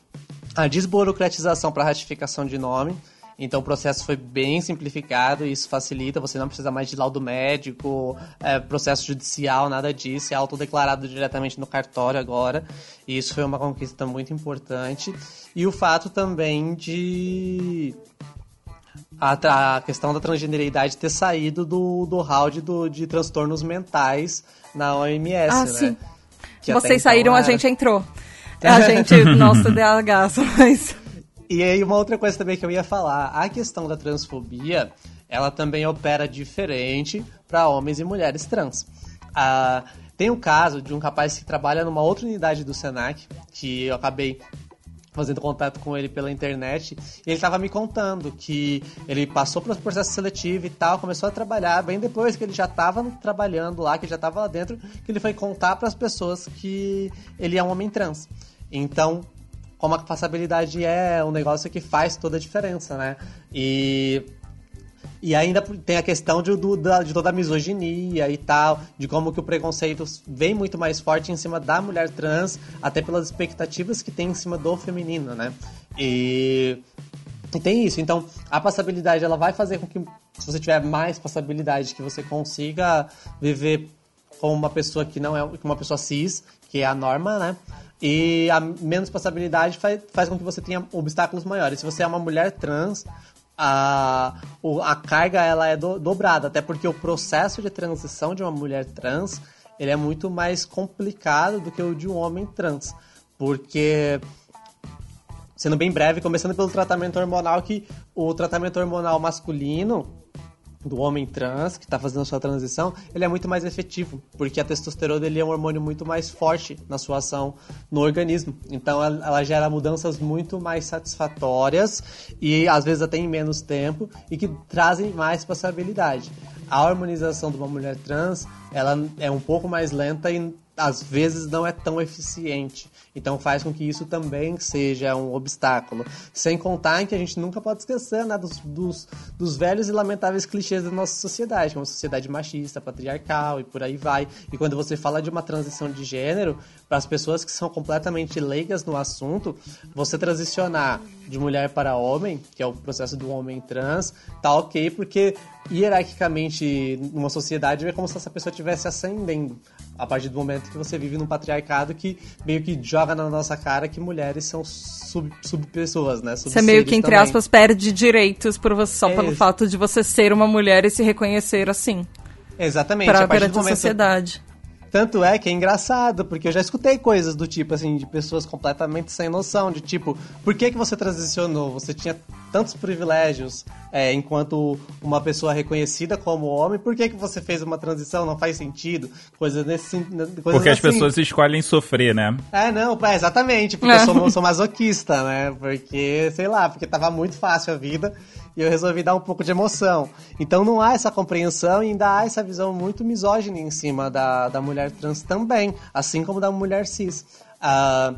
a desburocratização para ratificação de nome. Então o processo foi bem simplificado e isso facilita, você não precisa mais de laudo médico, é, processo judicial, nada disso, é autodeclarado diretamente no cartório agora. E isso foi uma conquista muito importante. E o fato também de a, a questão da transgeneridade ter saído do, do round do, de transtornos mentais na OMS, ah, né? Sim. Que Vocês então saíram, era... [LAUGHS] a gente entrou. A gente, nosso DH, mas... E aí, uma outra coisa também que eu ia falar: a questão da transfobia, ela também opera diferente para homens e mulheres trans. Ah, tem um caso de um rapaz que trabalha numa outra unidade do Senac, que eu acabei fazendo contato com ele pela internet, e ele estava me contando que ele passou pelo processo seletivo e tal, começou a trabalhar, bem depois que ele já estava trabalhando lá, que já estava lá dentro, que ele foi contar para as pessoas que ele é um homem trans. Então, como a passabilidade é um negócio que faz toda a diferença, né? E e ainda tem a questão de, do, de toda a misoginia e tal, de como que o preconceito vem muito mais forte em cima da mulher trans, até pelas expectativas que tem em cima do feminino, né? E, e tem isso. Então, a passabilidade ela vai fazer com que, se você tiver mais passabilidade, que você consiga viver como uma pessoa que não é uma pessoa cis, que é a norma, né? E a menos passabilidade faz, faz com que você tenha obstáculos maiores. Se você é uma mulher trans, a, a carga ela é do, dobrada, até porque o processo de transição de uma mulher trans ele é muito mais complicado do que o de um homem trans. Porque, sendo bem breve, começando pelo tratamento hormonal, que o tratamento hormonal masculino do homem trans que está fazendo a sua transição, ele é muito mais efetivo, porque a testosterona ele é um hormônio muito mais forte na sua ação no organismo. Então ela, gera mudanças muito mais satisfatórias e às vezes até em menos tempo e que trazem mais passabilidade. A hormonização de uma mulher trans, ela é um pouco mais lenta e às vezes não é tão eficiente. Então faz com que isso também seja um obstáculo. Sem contar que a gente nunca pode esquecer né, dos, dos, dos velhos e lamentáveis clichês da nossa sociedade, que é uma sociedade machista, patriarcal e por aí vai. E quando você fala de uma transição de gênero, para as pessoas que são completamente leigas no assunto, você transicionar de mulher para homem, que é o processo do homem trans, tá ok, porque hierarquicamente numa sociedade é como se essa pessoa estivesse ascendendo a partir do momento que você vive num patriarcado que meio que joga na nossa cara que mulheres são sub, sub pessoas, né? Você meio que, entre também. aspas, perde direitos por você, só é pelo fato de você ser uma mulher e se reconhecer assim. Exatamente. Pra, a partir perante do a momento... sociedade. Tanto é que é engraçado, porque eu já escutei coisas do tipo, assim, de pessoas completamente sem noção, de tipo, por que, que você transicionou? Você tinha tantos privilégios é, enquanto uma pessoa reconhecida como homem, por que, que você fez uma transição? Não faz sentido. Coisas nesse coisas Porque as assim. pessoas escolhem sofrer, né? É, não, é, exatamente, porque É. eu sou, sou masoquista, né? Porque, sei lá, porque tava muito fácil a vida e eu resolvi dar um pouco de emoção. Então não há essa compreensão e ainda há essa visão muito misógina em cima da, da mulher trans também, assim como da mulher cis. Ah,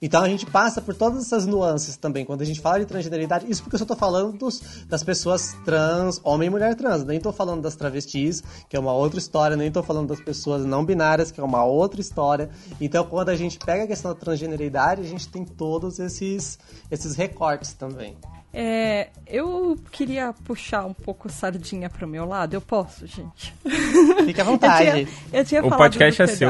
então a gente passa por todas essas nuances também. Quando a gente fala de transgeneridade, isso porque eu só tô falando dos, das pessoas trans, homem e mulher trans. Nem tô falando das travestis, que é uma outra história, nem tô falando das pessoas não binárias, que é uma outra história. Então quando a gente pega a questão da transgeneridade, a gente tem todos esses, esses recortes também. É, eu queria puxar um pouco a sardinha pro meu lado. Eu posso, gente? Fique à [LAUGHS] Eu vontade. tinha, eu tinha O falado podcast do é seu.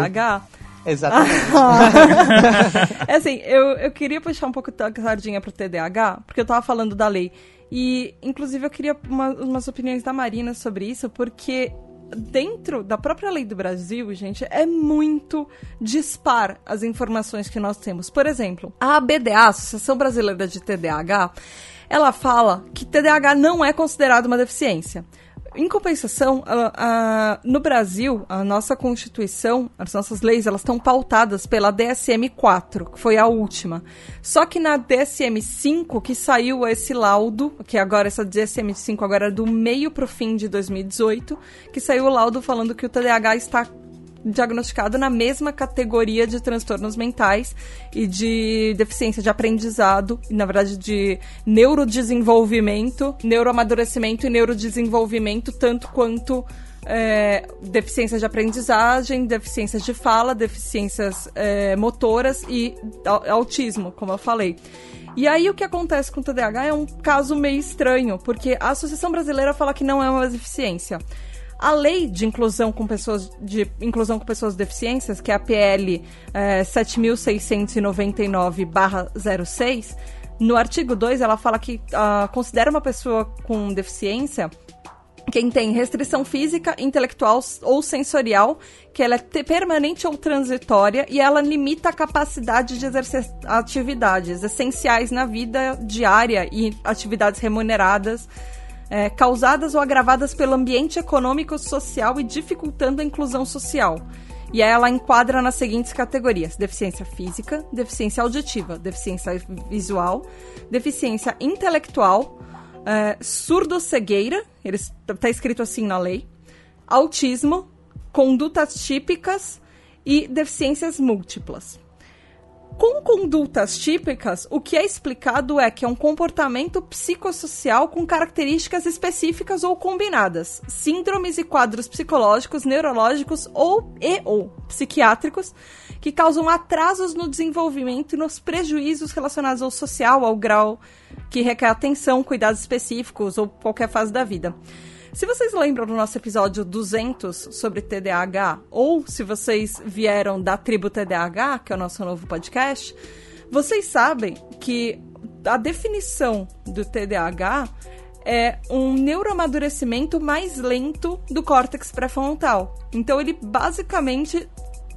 Exatamente. [LAUGHS] é assim, eu, eu queria puxar um pouco da sardinha pro TDAH, porque eu tava falando da lei. E, inclusive, eu queria uma- umas opiniões da Marina sobre isso, porque dentro da própria lei do Brasil, gente, é muito dispar as informações que nós temos. Por exemplo, a ABDA, a Associação Brasileira de TDAH, ela fala que TDAH não é considerado uma deficiência. Em compensação, a- no Brasil, a nossa Constituição, as nossas leis, elas estão pautadas pela DSM-4, que foi a última. Só que na DSM-5, que saiu esse laudo, que agora essa DSM-5 agora é do meio pro fim de 2018, que saiu o laudo falando que o TDAH está diagnosticado na mesma categoria de transtornos mentais e de deficiência de aprendizado, e, na verdade de neurodesenvolvimento, neuroamadurecimento e neurodesenvolvimento, tanto quanto é, deficiências de aprendizagem, deficiências de fala, deficiências é, motoras e au- autismo, como eu falei. E aí o que acontece com o TDAH é um caso meio estranho, porque a Associação Brasileira fala que não é uma deficiência. A lei de inclusão com pessoas de inclusão com pessoas com deficiências, que é a PL é, 7699/06, no artigo 2 ela fala que ah, considera uma pessoa com deficiência quem tem restrição física, intelectual ou sensorial, que ela é te- permanente ou transitória e ela limita a capacidade de exercer atividades essenciais na vida diária e atividades remuneradas, eh, causadas ou agravadas pelo ambiente econômico social e dificultando a inclusão social. E aí ela enquadra nas seguintes categorias: deficiência física, deficiência auditiva, deficiência visual, deficiência intelectual, é, surdo-cegueira, eles, tá escrito assim na lei, autismo, condutas típicas e deficiências múltiplas. Com condutas típicas, o que é explicado é que é um comportamento psicossocial com características específicas ou combinadas, síndromes e quadros psicológicos, neurológicos ou e ou psiquiátricos que causam atrasos no desenvolvimento e nos prejuízos relacionados ao social, ao grau que requer atenção, cuidados específicos ou qualquer fase da vida. Se vocês lembram do nosso episódio 200 sobre TDAH, ou se vocês vieram da tribo TDAH, que é o nosso novo podcast, vocês sabem que a definição do TDAH é um neuroamadurecimento mais lento do córtex pré-frontal. Então ele basicamente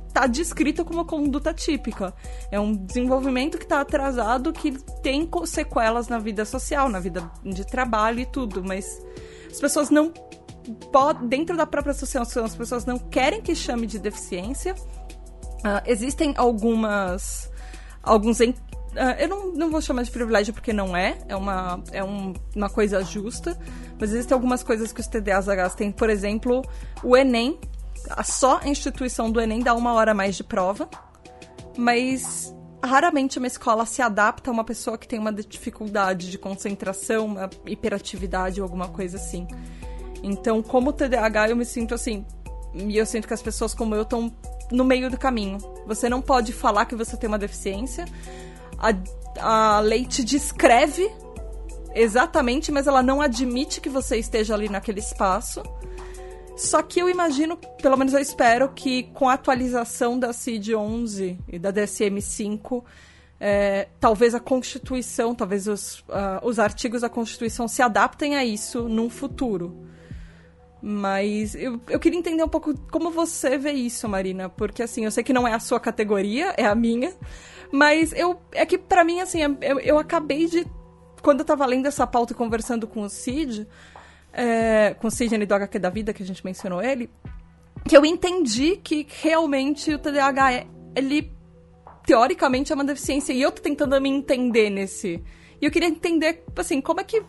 está descrito como conduta típica. É um desenvolvimento que está atrasado, que tem sequelas na vida social, na vida de trabalho e tudo, mas as pessoas não podem, dentro da própria associação, as pessoas não querem que chame de deficiência. Ah, existem algumas. alguns. ah, eu não, não vou chamar de privilégio porque não é, é uma, é um- uma coisa justa, mas existem algumas coisas que os TDAHs têm, por exemplo, o Enem, a só a instituição do Enem dá uma hora a mais de prova, mas raramente uma escola se adapta a uma pessoa que tem uma dificuldade de concentração, uma hiperatividade ou alguma coisa assim. Então, como TDAH, eu me sinto assim. E eu sinto que as pessoas como eu estão no meio do caminho. Você não pode falar que você tem uma deficiência. A, a lei te descreve exatamente, mas ela não admite que você esteja ali naquele espaço. Só que eu imagino, pelo menos eu espero, que com a atualização da CID-11 e da DSM-5, é, talvez a Constituição, talvez os, ah, os artigos da Constituição se adaptem a isso num futuro. Mas eu, eu queria entender um pouco como você vê isso, Marina. Porque, assim, eu sei que não é a sua categoria, é a minha. Mas eu é que, para mim, assim, eu, eu acabei de. Quando eu tava lendo essa pauta e conversando com o Cid, é, com o Sidney do HQ da Vida, que a gente mencionou ele, que eu entendi que realmente o TDAH, é, ele teoricamente é uma deficiência. E eu tô tentando me entender nesse. E eu queria entender, assim, como é que.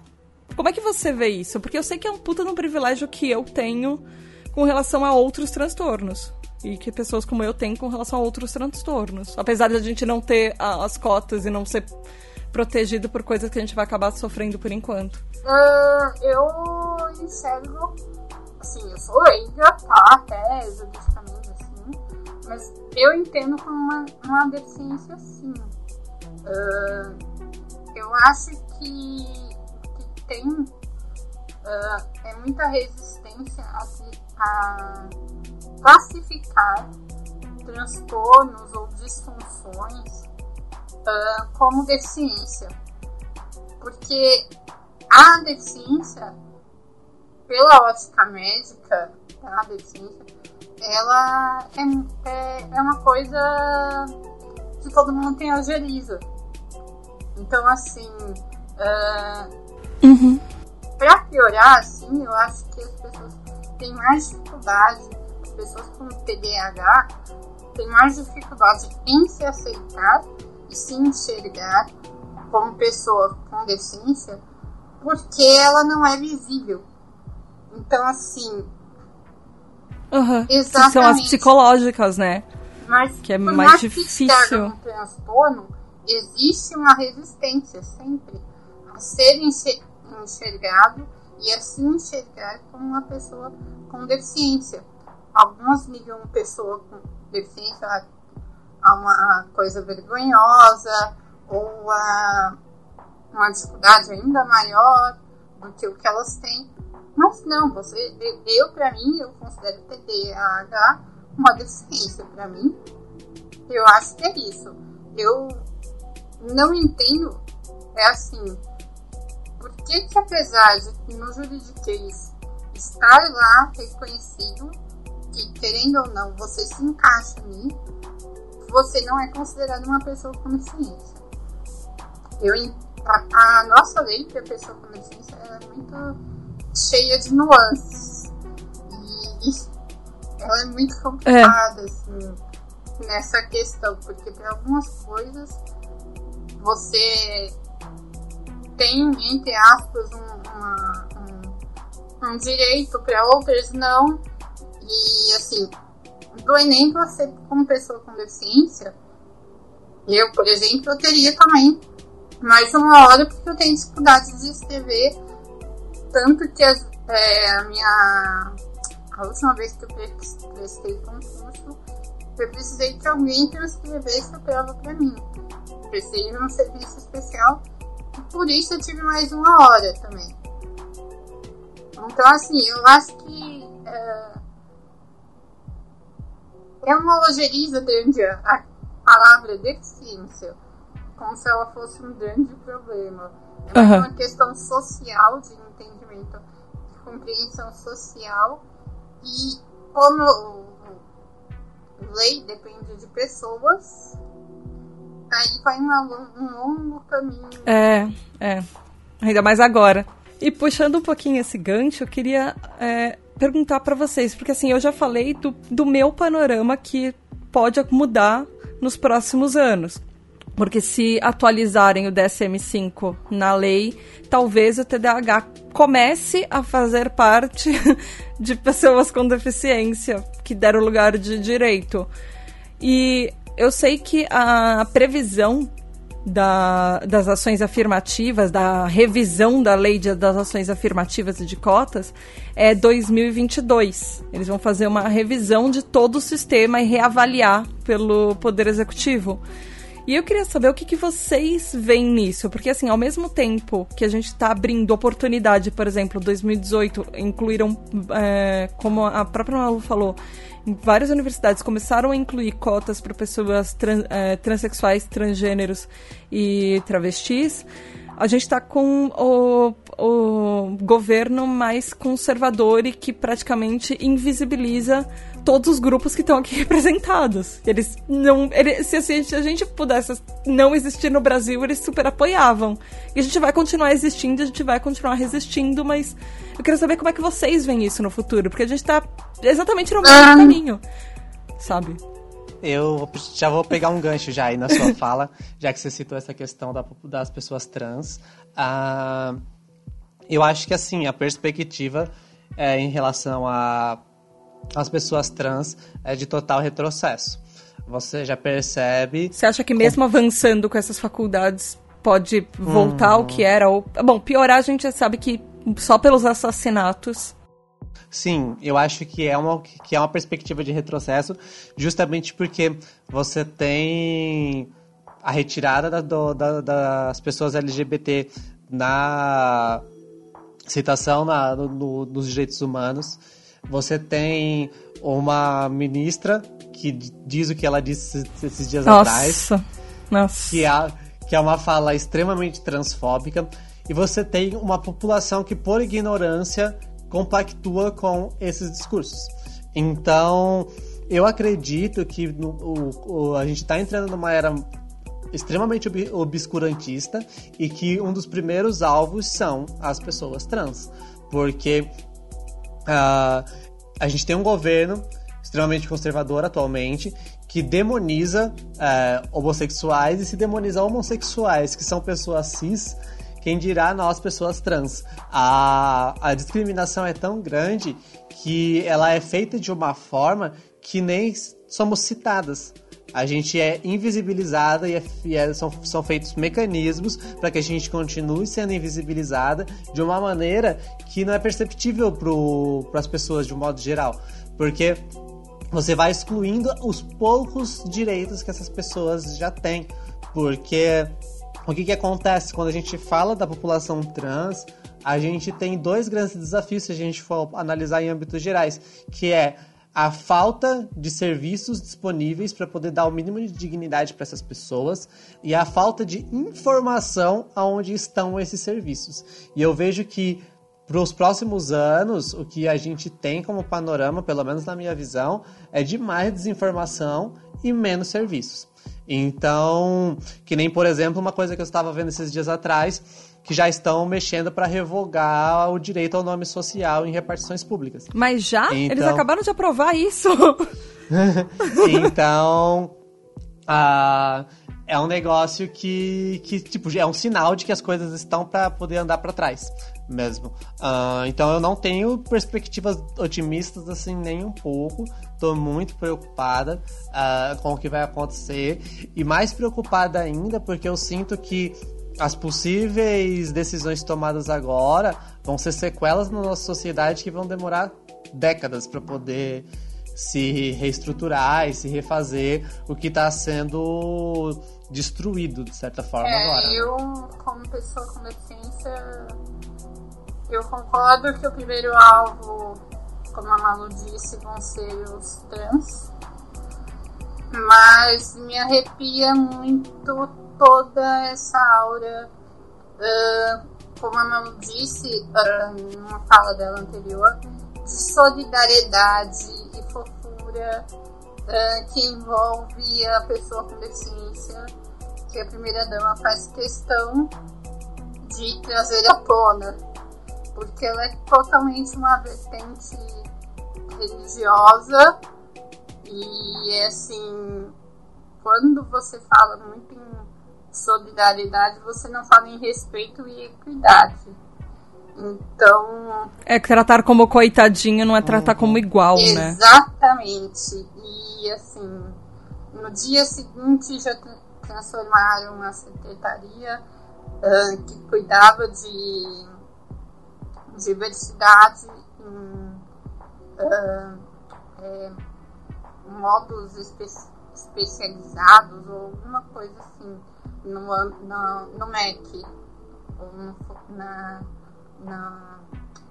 Como é que você vê isso? Porque eu sei que é um puta de um privilégio que eu tenho com relação a outros transtornos. E que pessoas como eu têm com relação a outros transtornos. Apesar de a gente não ter as cotas e não ser protegido por coisas que a gente vai acabar sofrendo por enquanto. Uh, eu enxergo, assim, eu sou leiga, tá? Até juridicamente, assim, mas eu entendo como uma, uma deficiência, sim. Uh, eu acho que, que tem uh, é muita resistência a, a classificar transtornos ou disfunções uh, como deficiência. Porque a deficiência, pela ótica médica, a deficiência, ela é, é, é uma coisa que todo mundo tem algeriza. Então, assim, uh, uhum. pra piorar, assim, eu acho que as pessoas têm mais dificuldade, as pessoas com TDAH têm mais dificuldade em se aceitar e se enxergar como pessoa com deficiência porque ela não é visível. Então, assim. Uhum. Exatamente. São as psicológicas, né? Mas, que é mais difícil. Um transtorno, existe uma resistência sempre a ser enxergado e a se enxergar como uma pessoa com deficiência. Alguns ligam pessoa com deficiência a uma coisa vergonhosa ou a uma dificuldade ainda maior do que o que elas têm. Mas não, você, eu para mim, eu considero TDAH uma deficiência para mim. Eu acho que é isso. Eu não entendo, é assim, por que que apesar de no juridiquês estar lá reconhecido, que querendo ou não, você se encaixa ali, você não é considerado uma pessoa com deficiência. Eu, a, a nossa lei para pessoa com deficiência é muito cheia de nuances. E, e ela é muito complicada, é. assim, nessa questão, porque para algumas coisas você tem, entre aspas, um, uma, um, um direito, para outras não. E assim, do Enem, você, como pessoa com deficiência, eu, por exemplo, eu teria também mais uma hora porque eu tenho dificuldade de escrever. Tanto que as, é, a minha. A última vez que eu prestei concurso, eu precisei que alguém transcrevesse a prova para mim. Precisei de um serviço especial e por isso eu tive mais uma hora também. Então, assim, eu acho que é, é uma ojeriza grande a palavra deficiência como se ela fosse um grande problema. É uhum. uma questão social, de entendimento, de compreensão social. E como lei depende de pessoas, aí vai uma, um longo caminho. É, é. Ainda mais agora. E puxando um pouquinho esse gancho, eu queria é, perguntar para vocês, porque assim, eu já falei do, do meu panorama que pode mudar nos próximos anos. Porque se atualizarem o DSM-5 na lei, talvez o TDAH comece a fazer parte [LAUGHS] de pessoas com deficiência que deram lugar de direito. E eu sei que a previsão da, das ações afirmativas, da revisão da lei de, das ações afirmativas e de cotas, é 2022. Eles vão fazer uma revisão de todo o sistema e reavaliar pelo Poder Executivo. E eu queria saber o que, que vocês veem nisso, porque assim, ao mesmo tempo que a gente está abrindo oportunidade, por exemplo, 2018 incluíram, é, como a própria Malu falou, várias universidades começaram a incluir cotas para pessoas é, transexuais, transgêneros e travestis. A gente está com o, o governo mais conservador e que praticamente invisibiliza todos os grupos que estão aqui [LAUGHS] representados. Eles não. Eles, se, se, a gente pudesse não existir no Brasil, eles super apoiavam. E a gente vai continuar existindo, a gente vai continuar resistindo, mas eu quero saber como é que vocês veem isso no futuro, porque a gente está exatamente no mesmo um... caminho, sabe? Eu já vou pegar um gancho já aí na sua [LAUGHS] fala, já que você citou essa questão da, das pessoas trans. Ah, eu acho que, assim, a perspectiva é, em relação às pessoas trans é de total retrocesso. Você já percebe... Você acha que mesmo avançando com essas faculdades pode voltar ao que era? Ou... Bom, piorar a gente já sabe que só pelos assassinatos Sim, eu acho que é uma, que é uma perspectiva de retrocesso, justamente porque você tem a retirada da, do, da, das pessoas LGBT na citação na, no, nos direitos humanos. Você tem uma ministra que diz o que ela disse esses dias Nossa. atrás. Nossa. Que é, que é uma fala extremamente transfóbica. E você tem uma população que, por ignorância, compactua com esses discursos. Então, eu acredito que no, o, o, a gente está entrando numa era extremamente ob obscurantista e que um dos primeiros alvos são as pessoas trans. Porque uh, a gente tem um governo extremamente conservador atualmente que demoniza uh, homossexuais e se demoniza homossexuais, que são pessoas cis quem dirá nós, pessoas trans? A, a discriminação é tão grande que ela é feita de uma forma que nem somos citadas. A gente é invisibilizada e, é, e é, são, são feitos mecanismos para que a gente continue sendo invisibilizada de uma maneira que não é perceptível para as pessoas de um modo geral. Porque você vai excluindo os poucos direitos que essas pessoas já têm. Porque o que, que acontece quando a gente fala da população trans? A gente tem dois grandes desafios se a gente for analisar em âmbitos gerais, que é a falta de serviços disponíveis para poder dar o mínimo de dignidade para essas pessoas e a falta de informação aonde estão esses serviços. E eu vejo que para os próximos anos, o que a gente tem como panorama, pelo menos na minha visão, é de mais desinformação e menos serviços. Então, que nem, por exemplo, uma coisa que eu estava vendo esses dias atrás, que já estão mexendo para revogar o direito ao nome social em repartições públicas. Mas já? Então... Eles acabaram de aprovar isso. [LAUGHS] então, uh, é um negócio que, que, tipo, é um sinal de que as coisas estão para poder andar para trás mesmo. Uh, então eu não tenho perspectivas otimistas assim nem um pouco. Tô muito preocupada uh, com o que vai acontecer e mais preocupada ainda porque eu sinto que as possíveis decisões tomadas agora vão ser sequelas na nossa sociedade que vão demorar décadas para poder se reestruturar e se refazer o que está sendo destruído de certa forma é, agora. Né? Eu, como pessoa com deficiência, eu concordo que o primeiro alvo, como a Malu disse, vão ser os trans. Mas me arrepia muito toda essa aura. Uh, como a Malu disse uh, numa fala dela anterior, de solidariedade e fofura uh, que envolve a pessoa com deficiência, que a primeira dama faz questão de trazer à tona porque ela é totalmente uma vertente religiosa e assim, quando você fala muito em solidariedade, você não fala em respeito e equidade. Então. É que tratar como coitadinho não é tratar uhum. como igual, né? Exatamente. E assim, no dia seguinte já transformaram a secretaria uh, que cuidava de diversidade em uh, é, modos espe especializados ou alguma coisa assim no, no, no MEC, ou no, na, na,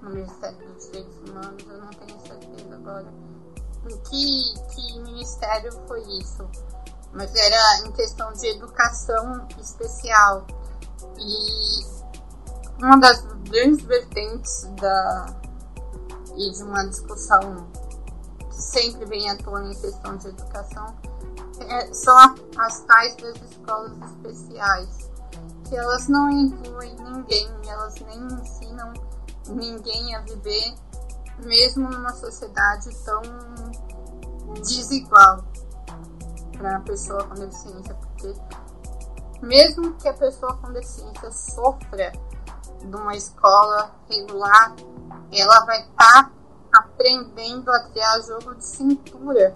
no Ministério dos Direitos Humanos, eu não tenho certeza agora. Em que, que ministério foi isso? Mas era em questão de educação especial. E uma das grandes vertentes da, e de uma discussão que sempre vem à tona em questão de educação é, são as tais das escolas especiais, que elas não incluem ninguém, elas nem ensinam ninguém a viver, mesmo numa sociedade tão desigual para a pessoa com deficiência, porque mesmo que a pessoa com deficiência sofra de uma escola regular, ela vai estar tá aprendendo a criar jogo de cintura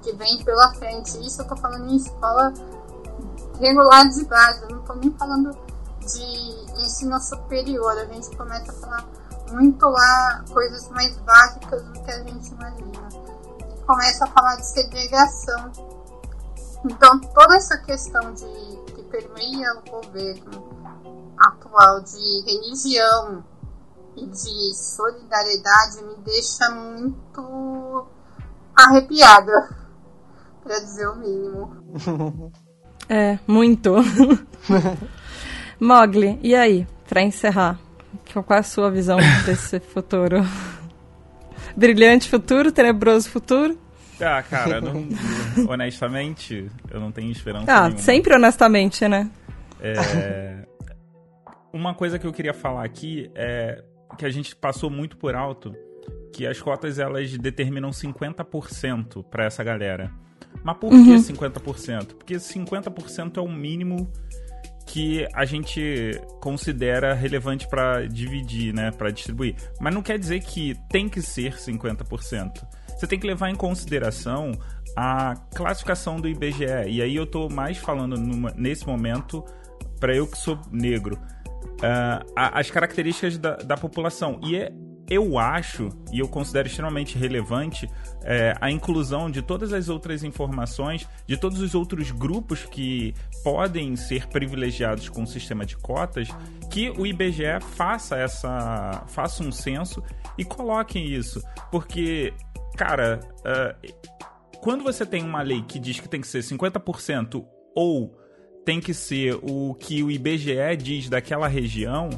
que vem pela frente. Isso eu tô falando em escola regular de base, eu não tô nem falando de ensino superior. A gente começa a falar muito lá coisas mais básicas do que a gente imagina. E começa a falar de segregação. Então toda essa questão de que permeia o governo atual de religião e de solidariedade me deixa muito arrepiada, para dizer o mínimo. [LAUGHS] É, muito. [LAUGHS] Mogli, e aí, para encerrar, qual é a sua visão [LAUGHS] desse futuro? Brilhante futuro, tenebroso futuro? Ah, cara, não, honestamente, eu não tenho esperança Ah, nenhuma. sempre honestamente, né? É, uma coisa que eu queria falar aqui é que a gente passou muito por alto que as cotas elas determinam 50% para essa galera. Mas por Uhum. que 50%? Porque 50% é o mínimo que a gente considera relevante para dividir, né, para distribuir. Mas não quer dizer que tem que ser 50%. Você tem que levar em consideração a classificação do IBGE. E aí eu tô mais falando numa- nesse momento para eu que sou negro. a- as características da, da população. E é, eu acho, e eu considero extremamente relevante, é, a inclusão de todas as outras informações, de todos os outros grupos que podem ser privilegiados com o sistema de cotas, que o IBGE faça essa. faça um censo e coloque isso. Porque, cara, ah, quando você tem uma lei que diz que tem que ser 50% ou tem que ser o que o IBGE diz daquela região,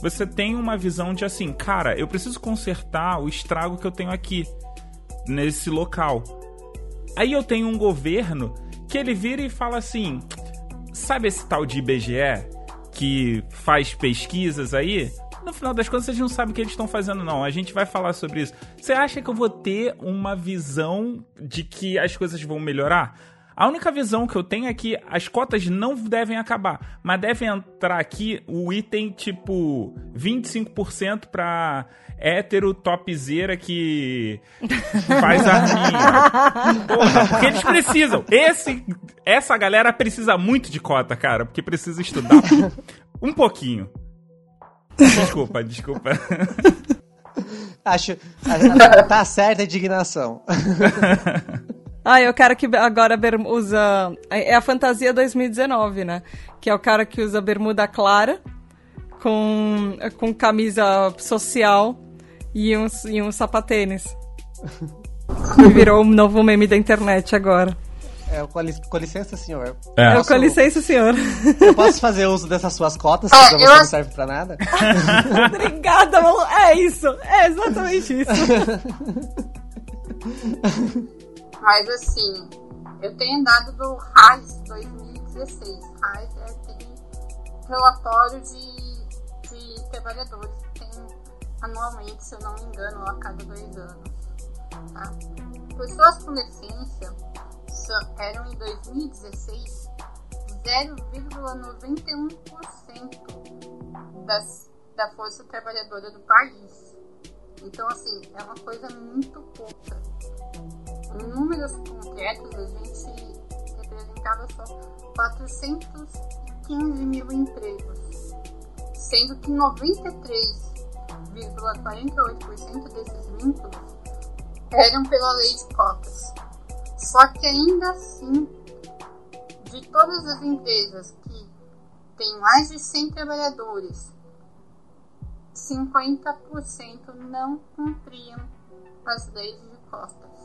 você tem uma visão de assim, cara, eu preciso consertar o estrago que eu tenho aqui nesse local. Aí eu tenho um governo que ele vira e fala assim: sabe esse tal de IBGE que faz pesquisas aí? No final das contas, vocês não sabem o que eles estão fazendo, não. A gente vai falar sobre isso. Você acha que eu vou ter uma visão de que as coisas vão melhorar? A única visão que eu tenho é que as cotas não devem acabar, mas deve entrar aqui o item tipo 25% pra hétero topzera que [LAUGHS] faz arminha. Porra, porque eles precisam. Esse, essa galera precisa muito de cota, cara, porque precisa estudar um pouquinho. Desculpa, desculpa. Acho. Tá certa a indignação. [LAUGHS] Ah, eu quero que agora usa. É a fantasia 2019, né? Que é o cara que usa bermuda clara, com, com camisa social e um, e um sapatênis. [LAUGHS] Que virou um novo meme da internet agora. É, com, lic- com licença, senhor. É. Eu, Posso- com licença, senhor. Eu posso fazer uso dessas suas cotas, É, que pra você eu não serve pra nada? [LAUGHS] Obrigada, Malu. É isso. É exatamente isso. [LAUGHS] Mas assim, eu tenho dado do RAIS 2016. RAIS é aquele relatório de, de trabalhadores que tem anualmente, se eu não me engano, a cada dois anos. Tá? Pessoas com deficiência eram em 2016 0,91% das, da força trabalhadora do país. Então, assim, é uma coisa muito pouca. Em números concretos, a gente representava só 415 mil empregos, sendo que 93,48% desses vínculos eram pela lei de cotas. Só que ainda assim, de todas as empresas que têm mais de 100 trabalhadores, 50% não cumpriam as leis de cotas.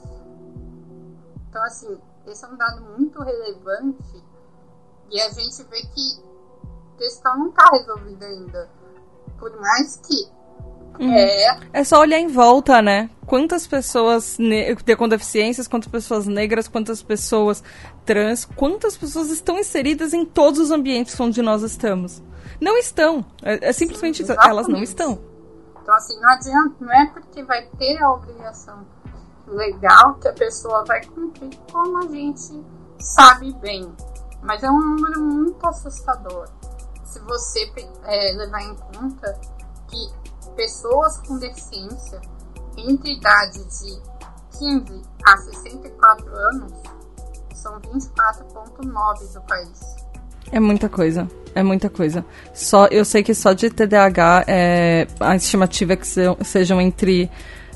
Então, assim, esse é um dado muito relevante e a gente vê que a questão não está resolvida ainda. Por mais que Uhum. É... é só olhar em volta, né? Quantas pessoas com deficiências, quantas pessoas negras, quantas pessoas trans, quantas pessoas estão inseridas em todos os ambientes onde nós estamos? Não estão. É, é simplesmente Sim. Elas não estão. Então, assim, não adianta, não é porque vai ter a obrigação legal que a pessoa vai cumprir como a gente sabe bem. Mas é um número muito assustador. Se você é, levar em conta que pessoas com deficiência entre idade de 15 a 64 anos são 24,9 do país. É muita coisa. É muita coisa. Só Eu sei que só de TDAH é, a estimativa é que sejam entre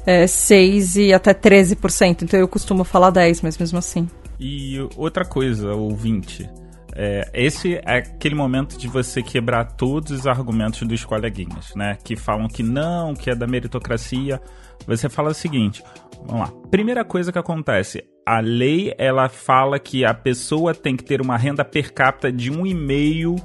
é, 6 e até 13%. Então eu costumo falar 10, mas mesmo assim. E outra coisa, ouvinte. É, esse é aquele momento de você quebrar todos os argumentos dos coleguinhas, né? Que falam que não, que é da meritocracia. Você fala o seguinte: vamos lá. Primeira coisa que acontece: a lei ela fala que a pessoa tem que ter uma renda per capita de um e meio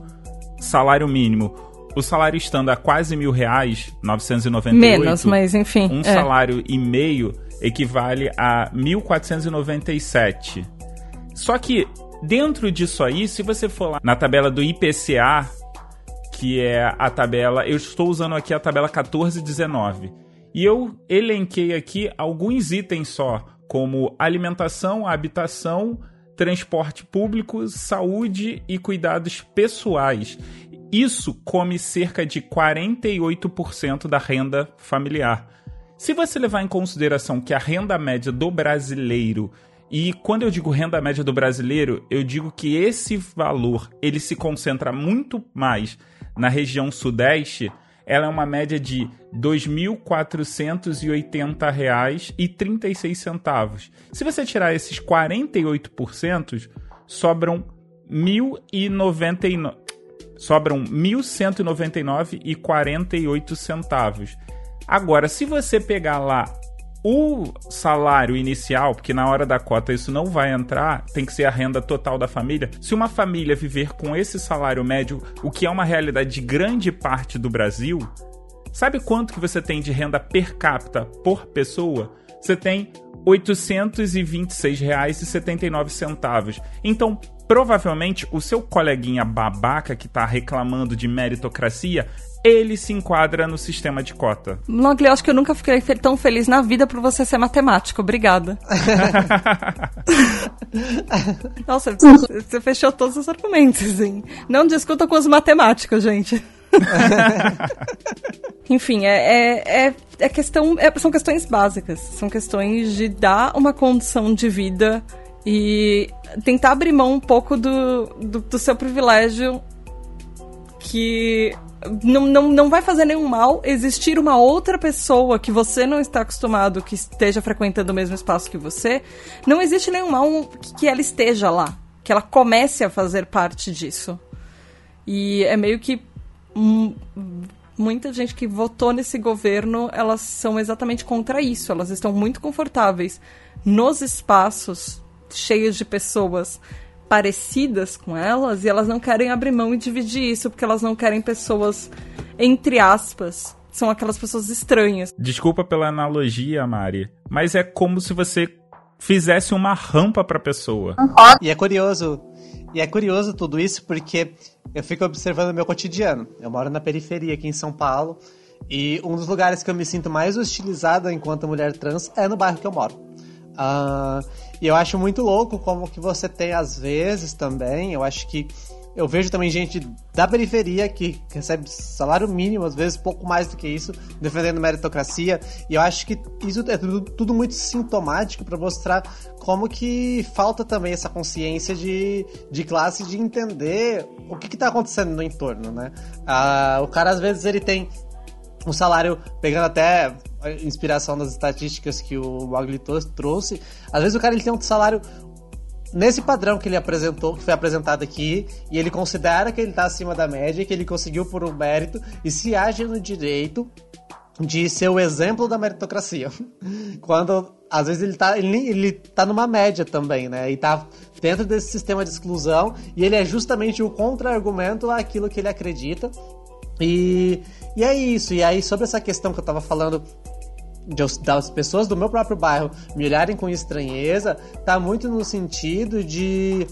salário mínimo. O salário estando a quase mil reais, 998. Menos, mas enfim. Um é. salário e meio equivale a 1.497. Só que Dentro disso aí, se você for lá na tabela do IPCA, que é a tabela, eu estou usando aqui a tabela 1419. E eu elenquei aqui alguns itens só, como alimentação, habitação, transporte público, saúde e cuidados pessoais. Isso come cerca de 48% da renda familiar. Se você levar em consideração que a renda média do brasileiro e quando eu digo renda média do brasileiro, eu digo que esse valor ele se concentra muito mais na região sudeste. Ela é uma média de R$ 2.480,36. Se você tirar esses 48%, sobram 1.099 sobram 1.199,48 centavos. Agora, se você pegar lá o salário inicial, porque na hora da cota isso não vai entrar, tem que ser a renda total da família. Se uma família viver com esse salário médio, o que é uma realidade de grande parte do Brasil, sabe quanto que você tem de renda per capita por pessoa? Você tem R$ 826,79. Então, provavelmente o seu coleguinha babaca que está reclamando de meritocracia ele se enquadra no sistema de cota. Mogli, eu acho que eu nunca fiquei tão feliz na vida por você ser matemático. Obrigada. [LAUGHS] Nossa, você fechou todos os argumentos, hein? Não discuta com os matemáticos, gente. [LAUGHS] Enfim, é, é, é, é questão, é, são questões básicas. São questões de dar uma condição de vida e tentar abrir mão um pouco do, do, do seu privilégio que não, não, não vai fazer nenhum mal existir uma outra pessoa que você não está acostumado, que esteja frequentando o mesmo espaço que você. Não existe nenhum mal que ela esteja lá, que ela comece a fazer parte disso. E é meio que. muita gente que votou nesse governo, elas são exatamente contra isso. Elas estão muito confortáveis nos espaços cheios de pessoas parecidas com elas e elas não querem abrir mão e dividir isso porque elas não querem pessoas, entre aspas, são aquelas pessoas estranhas. Desculpa pela analogia, Mari, mas é como se você fizesse uma rampa para pessoa. E é curioso, e é curioso tudo isso porque eu fico observando o meu cotidiano. Eu moro na periferia aqui em São Paulo e um dos lugares que eu me sinto mais hostilizada enquanto mulher trans é no bairro que eu moro. Uh, e eu acho muito louco como que você tem às vezes também, eu acho que eu vejo também gente da periferia que recebe salário mínimo, às vezes pouco mais do que isso, defendendo meritocracia. E eu acho que isso é tudo, tudo muito sintomático para mostrar como que falta também essa consciência de, de classe de entender o que está acontecendo no entorno, né? Ah, o cara às vezes ele tem um salário, pegando até a inspiração das estatísticas que o Magli trouxe, às vezes o cara ele tem um salário nesse padrão que ele apresentou, que foi apresentado aqui, e ele considera que ele está acima da média, que ele conseguiu por um mérito, e se age no direito de ser o exemplo da meritocracia. [LAUGHS] Quando às vezes ele tá, ele, ele tá numa média também, né? E tá dentro desse sistema de exclusão, e ele é justamente o contra-argumento àquilo que ele acredita. E, e é isso. E aí, sobre essa questão que eu tava falando das pessoas do meu próprio bairro me olharem com estranheza, tá muito no sentido de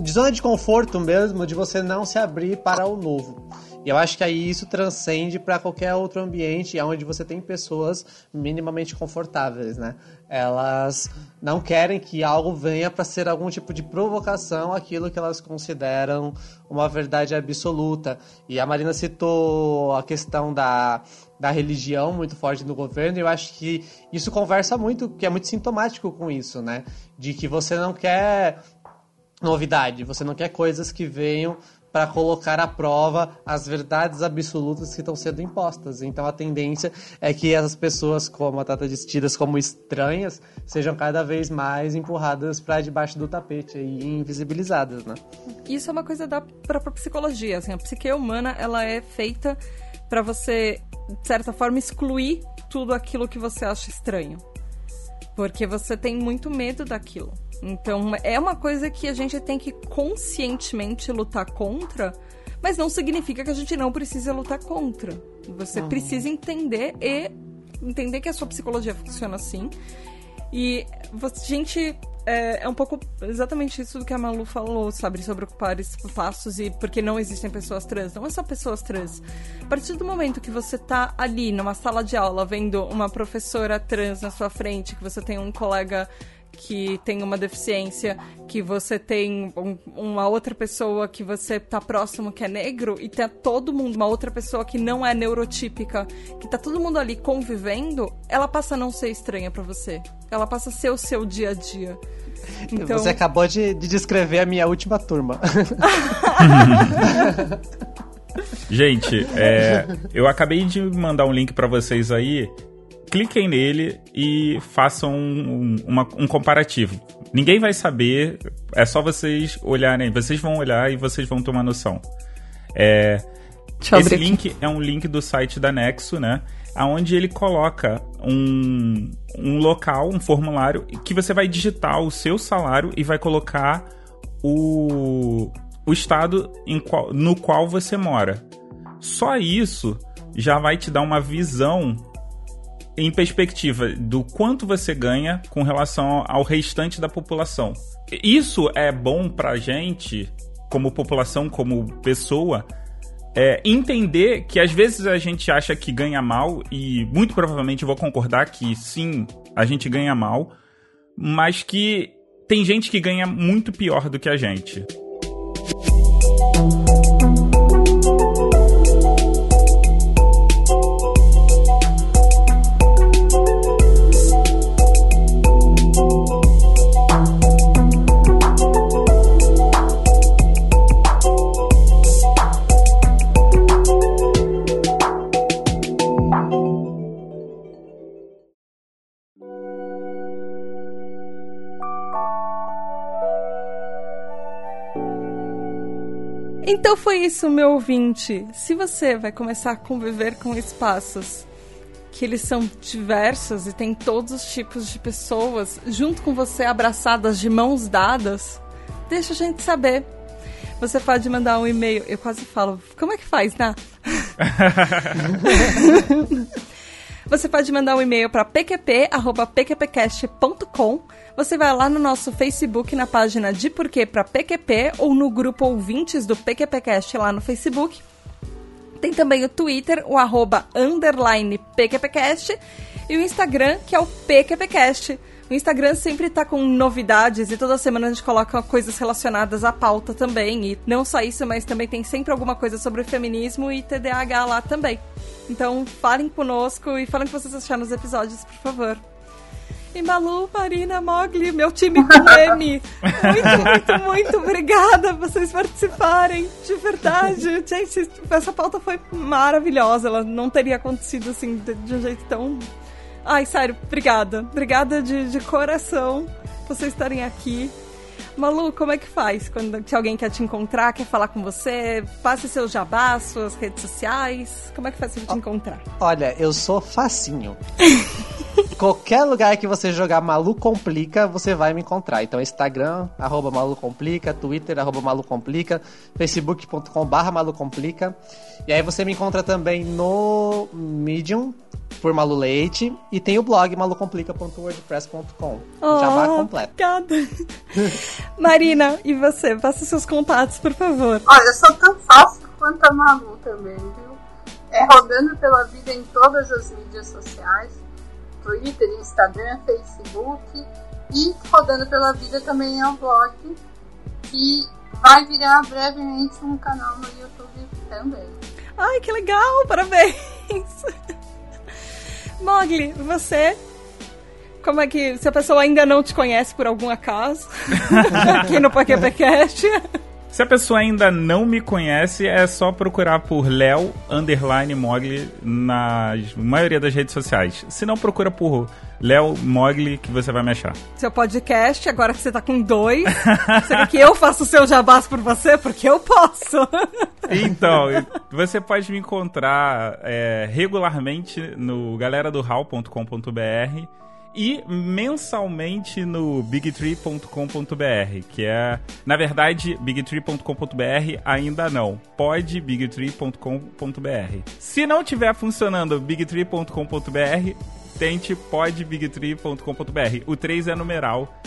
de zona de conforto mesmo, de você não se abrir para o novo. E eu acho que aí isso transcende para qualquer outro ambiente onde você tem pessoas minimamente confortáveis, né? Elas não querem que algo venha para ser algum tipo de provocação aquilo que elas consideram uma verdade absoluta. E a Marina citou a questão da, da religião muito forte no governo, e eu acho que isso conversa muito, que é muito sintomático com isso, né? De que você não quer novidade, você não quer coisas que venham para colocar à prova as verdades absolutas que estão sendo impostas. Então a tendência é que essas pessoas, como a Tata diz, tidas como estranhas, sejam cada vez mais empurradas para debaixo do tapete e invisibilizadas, né? Isso é uma coisa da própria psicologia, assim, a psique humana, ela é feita para você, de certa forma, excluir tudo aquilo que você acha estranho. Porque você tem muito medo daquilo. Então, é uma coisa que a gente tem que conscientemente lutar contra, mas não significa que a gente não precisa lutar contra. Você uhum. precisa entender e entender que a sua psicologia funciona assim. E a gente é, é, um pouco exatamente isso do que a Malu falou, sabe? Sobre ocupar espaços e porque não existem pessoas trans. Não é só pessoas trans. A partir do momento que você tá ali numa sala de aula vendo uma professora trans na sua frente, que você tem um colega que tem uma deficiência, que você tem um, uma outra pessoa que você tá próximo que é negro e tem todo mundo, uma outra pessoa que não é neurotípica, que tá todo mundo ali convivendo, ela passa a não ser estranha para você. Ela passa a ser o seu dia a dia. Então... Você acabou de, de descrever a minha última turma. [LAUGHS] Gente, é, eu acabei de mandar um link para vocês aí cliquem nele e façam um, uma, um comparativo. Ninguém vai saber, é só vocês olharem, vocês vão olhar e vocês vão tomar noção. É, esse link é um link do site da Nexo, né? Onde ele coloca um, um local, um formulário, que você vai digitar o seu salário e vai colocar o, o estado qual, no qual você mora. Só isso já vai te dar uma visão em perspectiva do quanto você ganha com relação ao restante da população. Isso é bom pra gente, como população, como pessoa, é, entender que às vezes a gente acha que ganha mal, e muito provavelmente vou concordar que sim, a gente ganha mal, mas que tem gente que ganha muito pior do que a gente. Então foi isso, meu ouvinte. Se você vai começar a conviver com espaços que eles são diversos e tem todos os tipos de pessoas junto com você abraçadas de mãos dadas, deixa a gente saber. Você pode mandar um e-mail. Eu quase falo, como é que faz, né? [LAUGHS] [LAUGHS] você pode mandar um e-mail para pqp@pqpcast.com você vai lá no nosso Facebook, na página de Porquê para PQP, ou no grupo ouvintes do PQPcast lá no Facebook. Tem também o Twitter, o arroba underline PQPcast, e o Instagram, que é o PQPcast. O Instagram sempre tá com novidades e toda semana a gente coloca coisas relacionadas à pauta também. E não só isso, mas também tem sempre alguma coisa sobre feminismo e TDAH lá também. Então falem conosco e falem o que vocês acharam dos episódios, por favor. E Malu, Marina, Mogli, meu time com M. Muito, muito, muito obrigada vocês participarem. De verdade. Gente, essa pauta foi maravilhosa. Ela não teria acontecido assim, de, de um jeito tão. Ai, sério, obrigada. Obrigada de, de coração. vocês estarem aqui. Malu, como é que faz quando se alguém quer te encontrar, quer falar com você? Passe seus jabás, suas redes sociais. Como é que faz pra te encontrar? Olha, eu sou facinho. [LAUGHS] Qualquer lugar que você jogar Malu Complica, você vai me encontrar. Então, Instagram, arroba Malu Complica, Twitter, arroba Malu Complica, facebook.com barra Malu Complica. E aí você me encontra também no Medium, por Malu Leite, e tem o blog malucomplica.wordpress.com. Oh, Jabá completo. Obrigada. [LAUGHS] Marina, e você? Faça seus contatos, por favor. Olha, eu sou tão fácil quanto a Malu também, viu? É rodando pela vida em todas as mídias sociais. Twitter, Instagram, Facebook e rodando pela vida também é um blog que vai virar brevemente um canal no YouTube também. Ai, que legal! Parabéns! [LAUGHS] Mogli, você? Como é que. Se a pessoa ainda não te conhece por algum acaso, [LAUGHS] aqui no PQPcast. Se a pessoa ainda não me conhece, é só procurar por Léo Underline Mogli na maioria das redes sociais. Se não, procura por Léo Mogli que você vai me achar. Seu podcast, agora que você tá com dois, [LAUGHS] será que eu faço o seu jabás por você? Porque eu posso. [LAUGHS] Então, você pode me encontrar é, regularmente no galeradohall.com.br e mensalmente no bigtree.com.br, que é, na verdade, bigtree.com.br ainda não. Pode bigtree.com.br. Se não tiver funcionando bigtree.com.br, tente podbigtree.com.br. O 3 é numeral,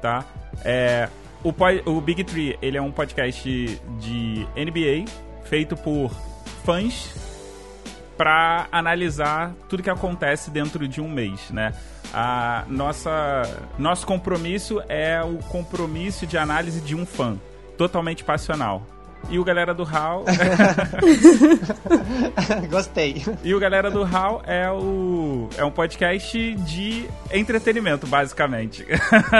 tá? É, o, o Big Tree, ele é um podcast de NBA feito por fãs para analisar tudo que acontece dentro de um mês, né? A nossa nosso compromisso é o compromisso de análise de um fã, totalmente passional. E o galera do HAL. [LAUGHS] Gostei. E o galera do HAL é o é um podcast de entretenimento, basicamente.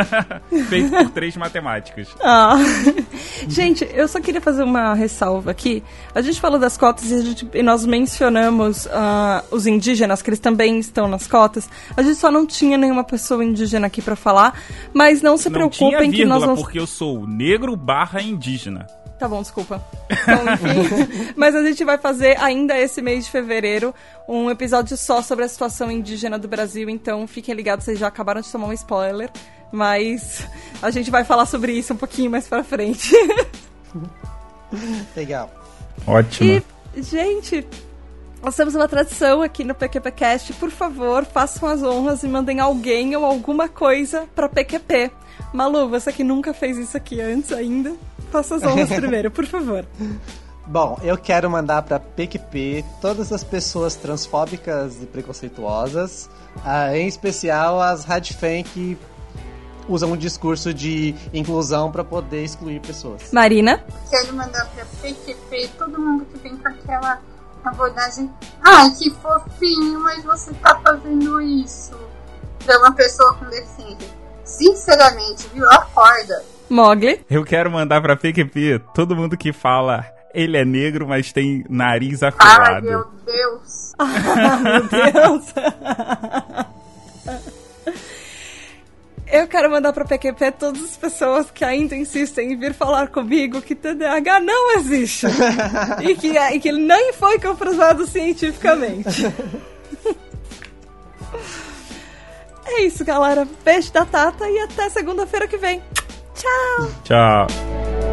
[LAUGHS] Feito por três matemáticos. Ah. [LAUGHS] gente, eu só queria fazer uma ressalva aqui. A gente falou das cotas e, gente, e nós mencionamos uh, os indígenas, que eles também estão nas cotas. A gente só não tinha nenhuma pessoa indígena aqui para falar, mas não se não preocupem tinha vírgula, que nós vamos... porque eu sou negro barra indígena. Tá bom, desculpa. Então, enfim. [LAUGHS] Mas a gente vai fazer ainda esse mês de fevereiro um episódio só sobre a situação indígena do Brasil. Então fiquem ligados, vocês já acabaram de tomar um spoiler. Mas a gente vai falar sobre isso um pouquinho mais pra frente. [LAUGHS] Legal. Ótimo. E, gente, nós temos uma tradição aqui no PQPcast. Por favor, façam as honras e mandem alguém ou alguma coisa pra PQP. Malu, você que nunca fez isso aqui antes ainda, faça as honras primeiro, por favor. Bom, eu quero mandar para PQP todas as pessoas transfóbicas e preconceituosas, uh, em especial as radfan que usam um discurso de inclusão para poder excluir pessoas. Marina? Quero mandar para PQP todo mundo que vem com aquela abordagem. Ai, que fofinho, mas você tá fazendo isso para uma pessoa com deficiência. Sinceramente, viu? Acorda. Mogli. Eu quero mandar pra PQP todo mundo que fala ele é negro, mas tem nariz afilado. Ai, meu Deus. [LAUGHS] ah, meu Deus. Eu quero mandar pra PQP todas as pessoas que ainda insistem em vir falar comigo que TDAH não existe. e, que, e que ele nem foi comprovado cientificamente. é isso, galera. Beijo da Tata e até segunda-feira que vem. Tchau. Tchau.